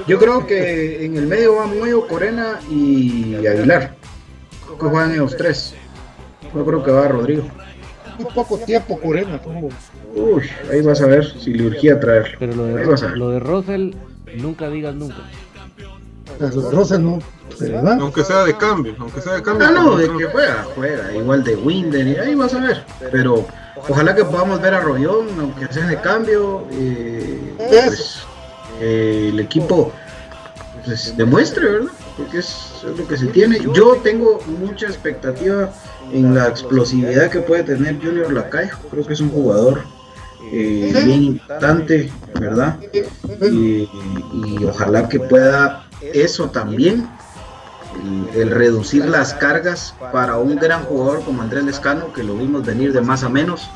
Yo creo que en el medio va Moyo, Corena y Aguilar. Que juegan ellos tres. Yo creo que va Rodrigo.
Muy poco tiempo, Corena.
Uy, ahí vas a ver si le urgía traerlo.
Pero lo de, lo de Russell, nunca digas nunca.
Rosel no.
Aunque sea de cambio, aunque sea de cambio.
Ah, no, de que juega, juega, igual de Winder, y ahí vas a ver. Pero ojalá que podamos ver a Rollón, aunque sea de cambio. Eh, pues, eh, el equipo pues, demuestre, ¿verdad? Porque es, lo que se tiene. Yo tengo mucha expectativa en la explosividad que puede tener Junior Lacayo. Creo que es un jugador eh, bien importante, ¿verdad? y ojalá que pueda eso también el, reducir las cargas para un gran jugador como Andrés Lescano, que lo vimos venir de más a menos,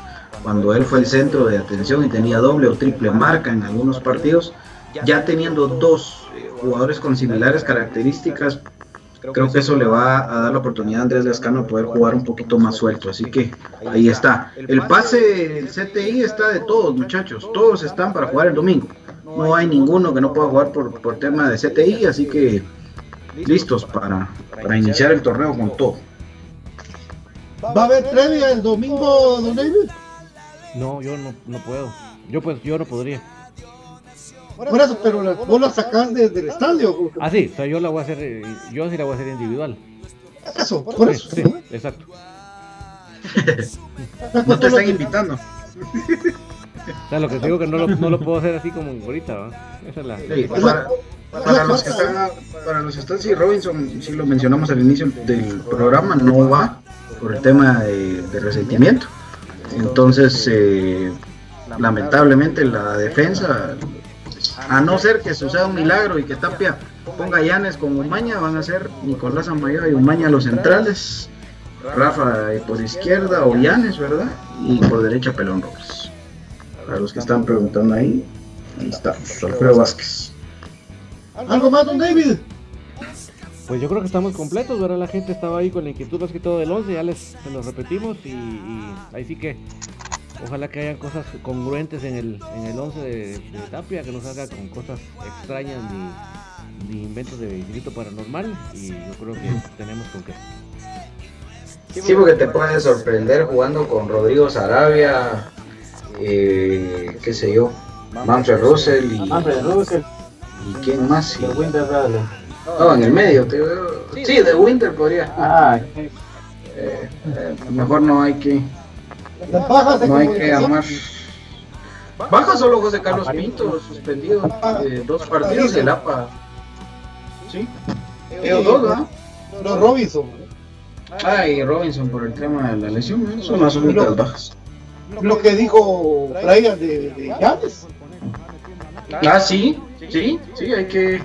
cuando él fue el centro de atención y tenía doble o triple marca en algunos partidos, ya teniendo dos eh, jugadores con similares características, creo que eso le va a dar la oportunidad a Andrés Lescano de poder jugar un poquito más suelto. Así que ahí está. El pase, el CTI está de todos, muchachos. Todos están para jugar el domingo. No hay ninguno que no pueda jugar por, por tema de CTI, así que listos para, para iniciar el torneo con todo.
¿Va a haber previa el domingo, Don David?
No, yo no, no puedo. Yo pues yo no podría.
Por eso, pero la, vos la sacás desde el estadio.
Ah, sí, o sea, yo la voy a hacer, eh, yo sí la voy a hacer individual.
Eso, por eso.
Sí, exacto.
no te están invitando.
O sea, lo que digo que no lo, no lo puedo hacer así como ahorita, ¿va? Esa es la... Sí,
para los que están, para los que están, sí, Robinson, sí lo mencionamos al inicio del programa, no va por el tema de, resentimiento. Entonces, eh, lamentablemente la defensa, a no ser que suceda un milagro y que Tapia ponga Llanes con Umaña, van a ser Nicolás Amayo y Umaña los centrales, Rafa por izquierda o Llanes, ¿verdad? Y por derecha Pelón Robles. Para los que están preguntando ahí, ahí está, Alfredo Vázquez.
¿Algo más, don David?
Pues yo creo que estamos completos, ¿verdad? La gente estaba ahí con la inquietud más que todo del 11, ya les se los repetimos y, ahí sí que ojalá que hayan cosas congruentes en el, en el 11 de, Tapia, que no salga con cosas extrañas ni, ni inventos de infinito paranormal y yo creo que tenemos con qué.
Sí, porque te puedes sorprender jugando con Rodrigo Sarabia, eh, qué sé yo, Manfred Russell y...
Manfred Russell
¿Y quién más?
De Winter Bradley.
No, en el medio. Te... Sí, de Winter podría.
Ah,
eh, eh, mejor no hay que. No hay que amar. Baja solo José Carlos Pinto, suspendido eh, dos partidos y el APA. Sí. Ellos dos, ¿no?
Los Robinson.
Ah, y Robinson por el tema de la lesión, son las únicas bajas.
Lo que dijo Brian de, de
Ah, sí, sí, sí, hay que,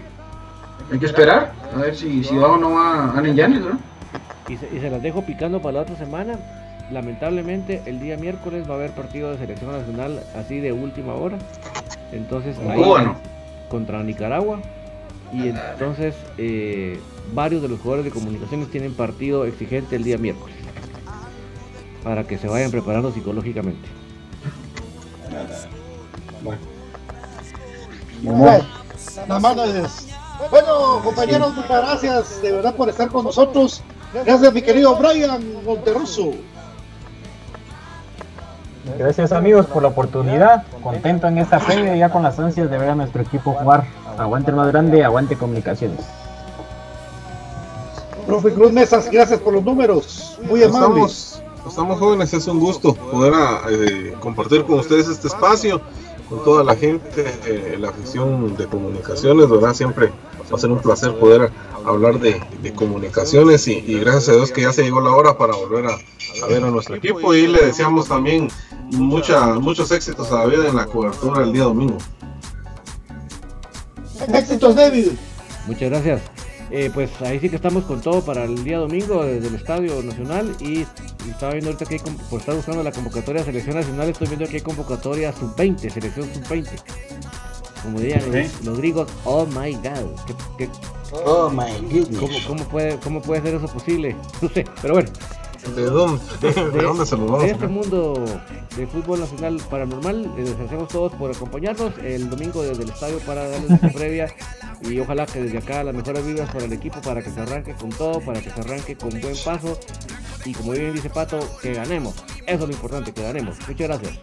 hay que esperar a ver si, si va o no va Allen Yanes, ¿no?
Y se, y se las dejo picando para la otra semana. Lamentablemente, el día miércoles va a haber partido de selección nacional así de última hora. Entonces, ahí, contra Nicaragua. Y entonces, eh, varios de los jugadores de comunicaciones tienen partido exigente el día miércoles. Para que se vayan preparando psicológicamente.
Bueno. Bueno, Bueno, compañeros, muchas gracias de verdad por estar con nosotros. Gracias, mi querido Brian Monterroso.
Gracias amigos por la oportunidad. Contento en esta previa ya con las ansias de ver a nuestro equipo jugar. Aguante más grande, aguante comunicaciones.
Profe Cruz Mesas, gracias por los números. Muy amables.
Estamos, jóvenes, es un gusto poder eh, compartir con ustedes este espacio con toda la gente, eh, la afición de comunicaciones, ¿verdad? Siempre va a ser un placer poder hablar de, comunicaciones y, gracias a Dios que ya se llegó la hora para volver a, ver a nuestro equipo y le deseamos también mucha, muchos éxitos a David en la cobertura del día domingo.
Éxitos, David.
Muchas gracias. Eh, pues ahí sí que estamos con todo para el día domingo desde el Estadio Nacional y, estaba viendo ahorita que hay, por estar buscando la convocatoria de selección nacional, estoy viendo que hay convocatoria sub-20, selección sub-20. Como dirían los, griegos, oh my god.
oh my
goodness. ¿Cómo, puede, ¿Cómo puede ser eso posible? No sé, pero bueno.
¿De dónde, de, dónde se lo vamos
De este mundo de fútbol nacional paranormal, les agradecemos todos por acompañarnos el domingo desde el estadio para darles una previa y ojalá que desde acá las mejores vibras para el equipo, para que se arranque con todo, para que se arranque con buen paso y como bien dice Pato, que ganemos. Eso es lo importante, que ganemos. Muchas gracias.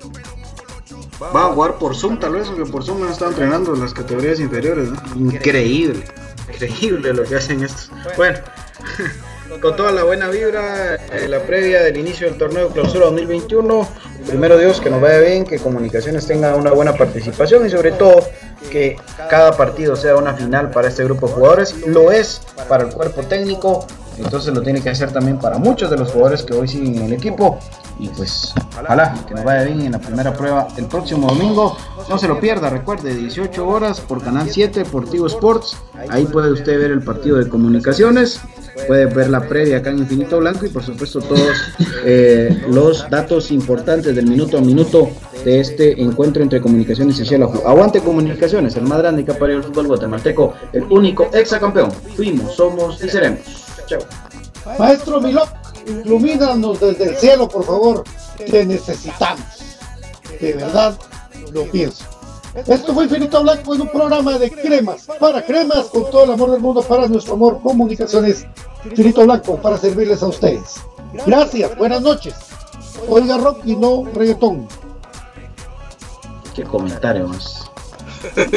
Va a jugar por Zoom tal vez, porque por Zoom no está entrenando en las categorías inferiores. Increíble. increíble lo que hacen estos. Bueno, con toda la buena vibra, eh, la previa del inicio del torneo Clausura 2021. Primero Dios, que nos vaya bien, que Comunicaciones tenga una buena participación y sobre todo que cada partido sea una final para este grupo de jugadores. Lo es para el cuerpo técnico, entonces lo tiene que hacer también para muchos de los jugadores que hoy siguen en el equipo. Y pues, ojalá que nos vaya bien en la primera prueba el próximo domingo. No se lo pierda, recuerde, 18 horas por Canal 7 Deportivo Sports. Ahí puede usted ver el partido de comunicaciones. Puede ver la previa acá en Infinito Blanco y por supuesto todos eh, los datos importantes del minuto a minuto de este encuentro entre Comunicaciones y Cielo. Aguante Comunicaciones, el más grande que ha fútbol guatemalteco, el único exacampeón. Fuimos, somos y seremos. Chao.
Maestro Milok, ilumínanos desde el cielo, por favor, que necesitamos. De verdad, lo pienso. Esto fue Infinito Blanco en un programa de cremas, para cremas, con todo el amor del mundo, para nuestro amor, comunicaciones. Infinito Blanco, para servirles a ustedes. Gracias, buenas noches. Oiga rock y no reggaetón.
Qué comentario más.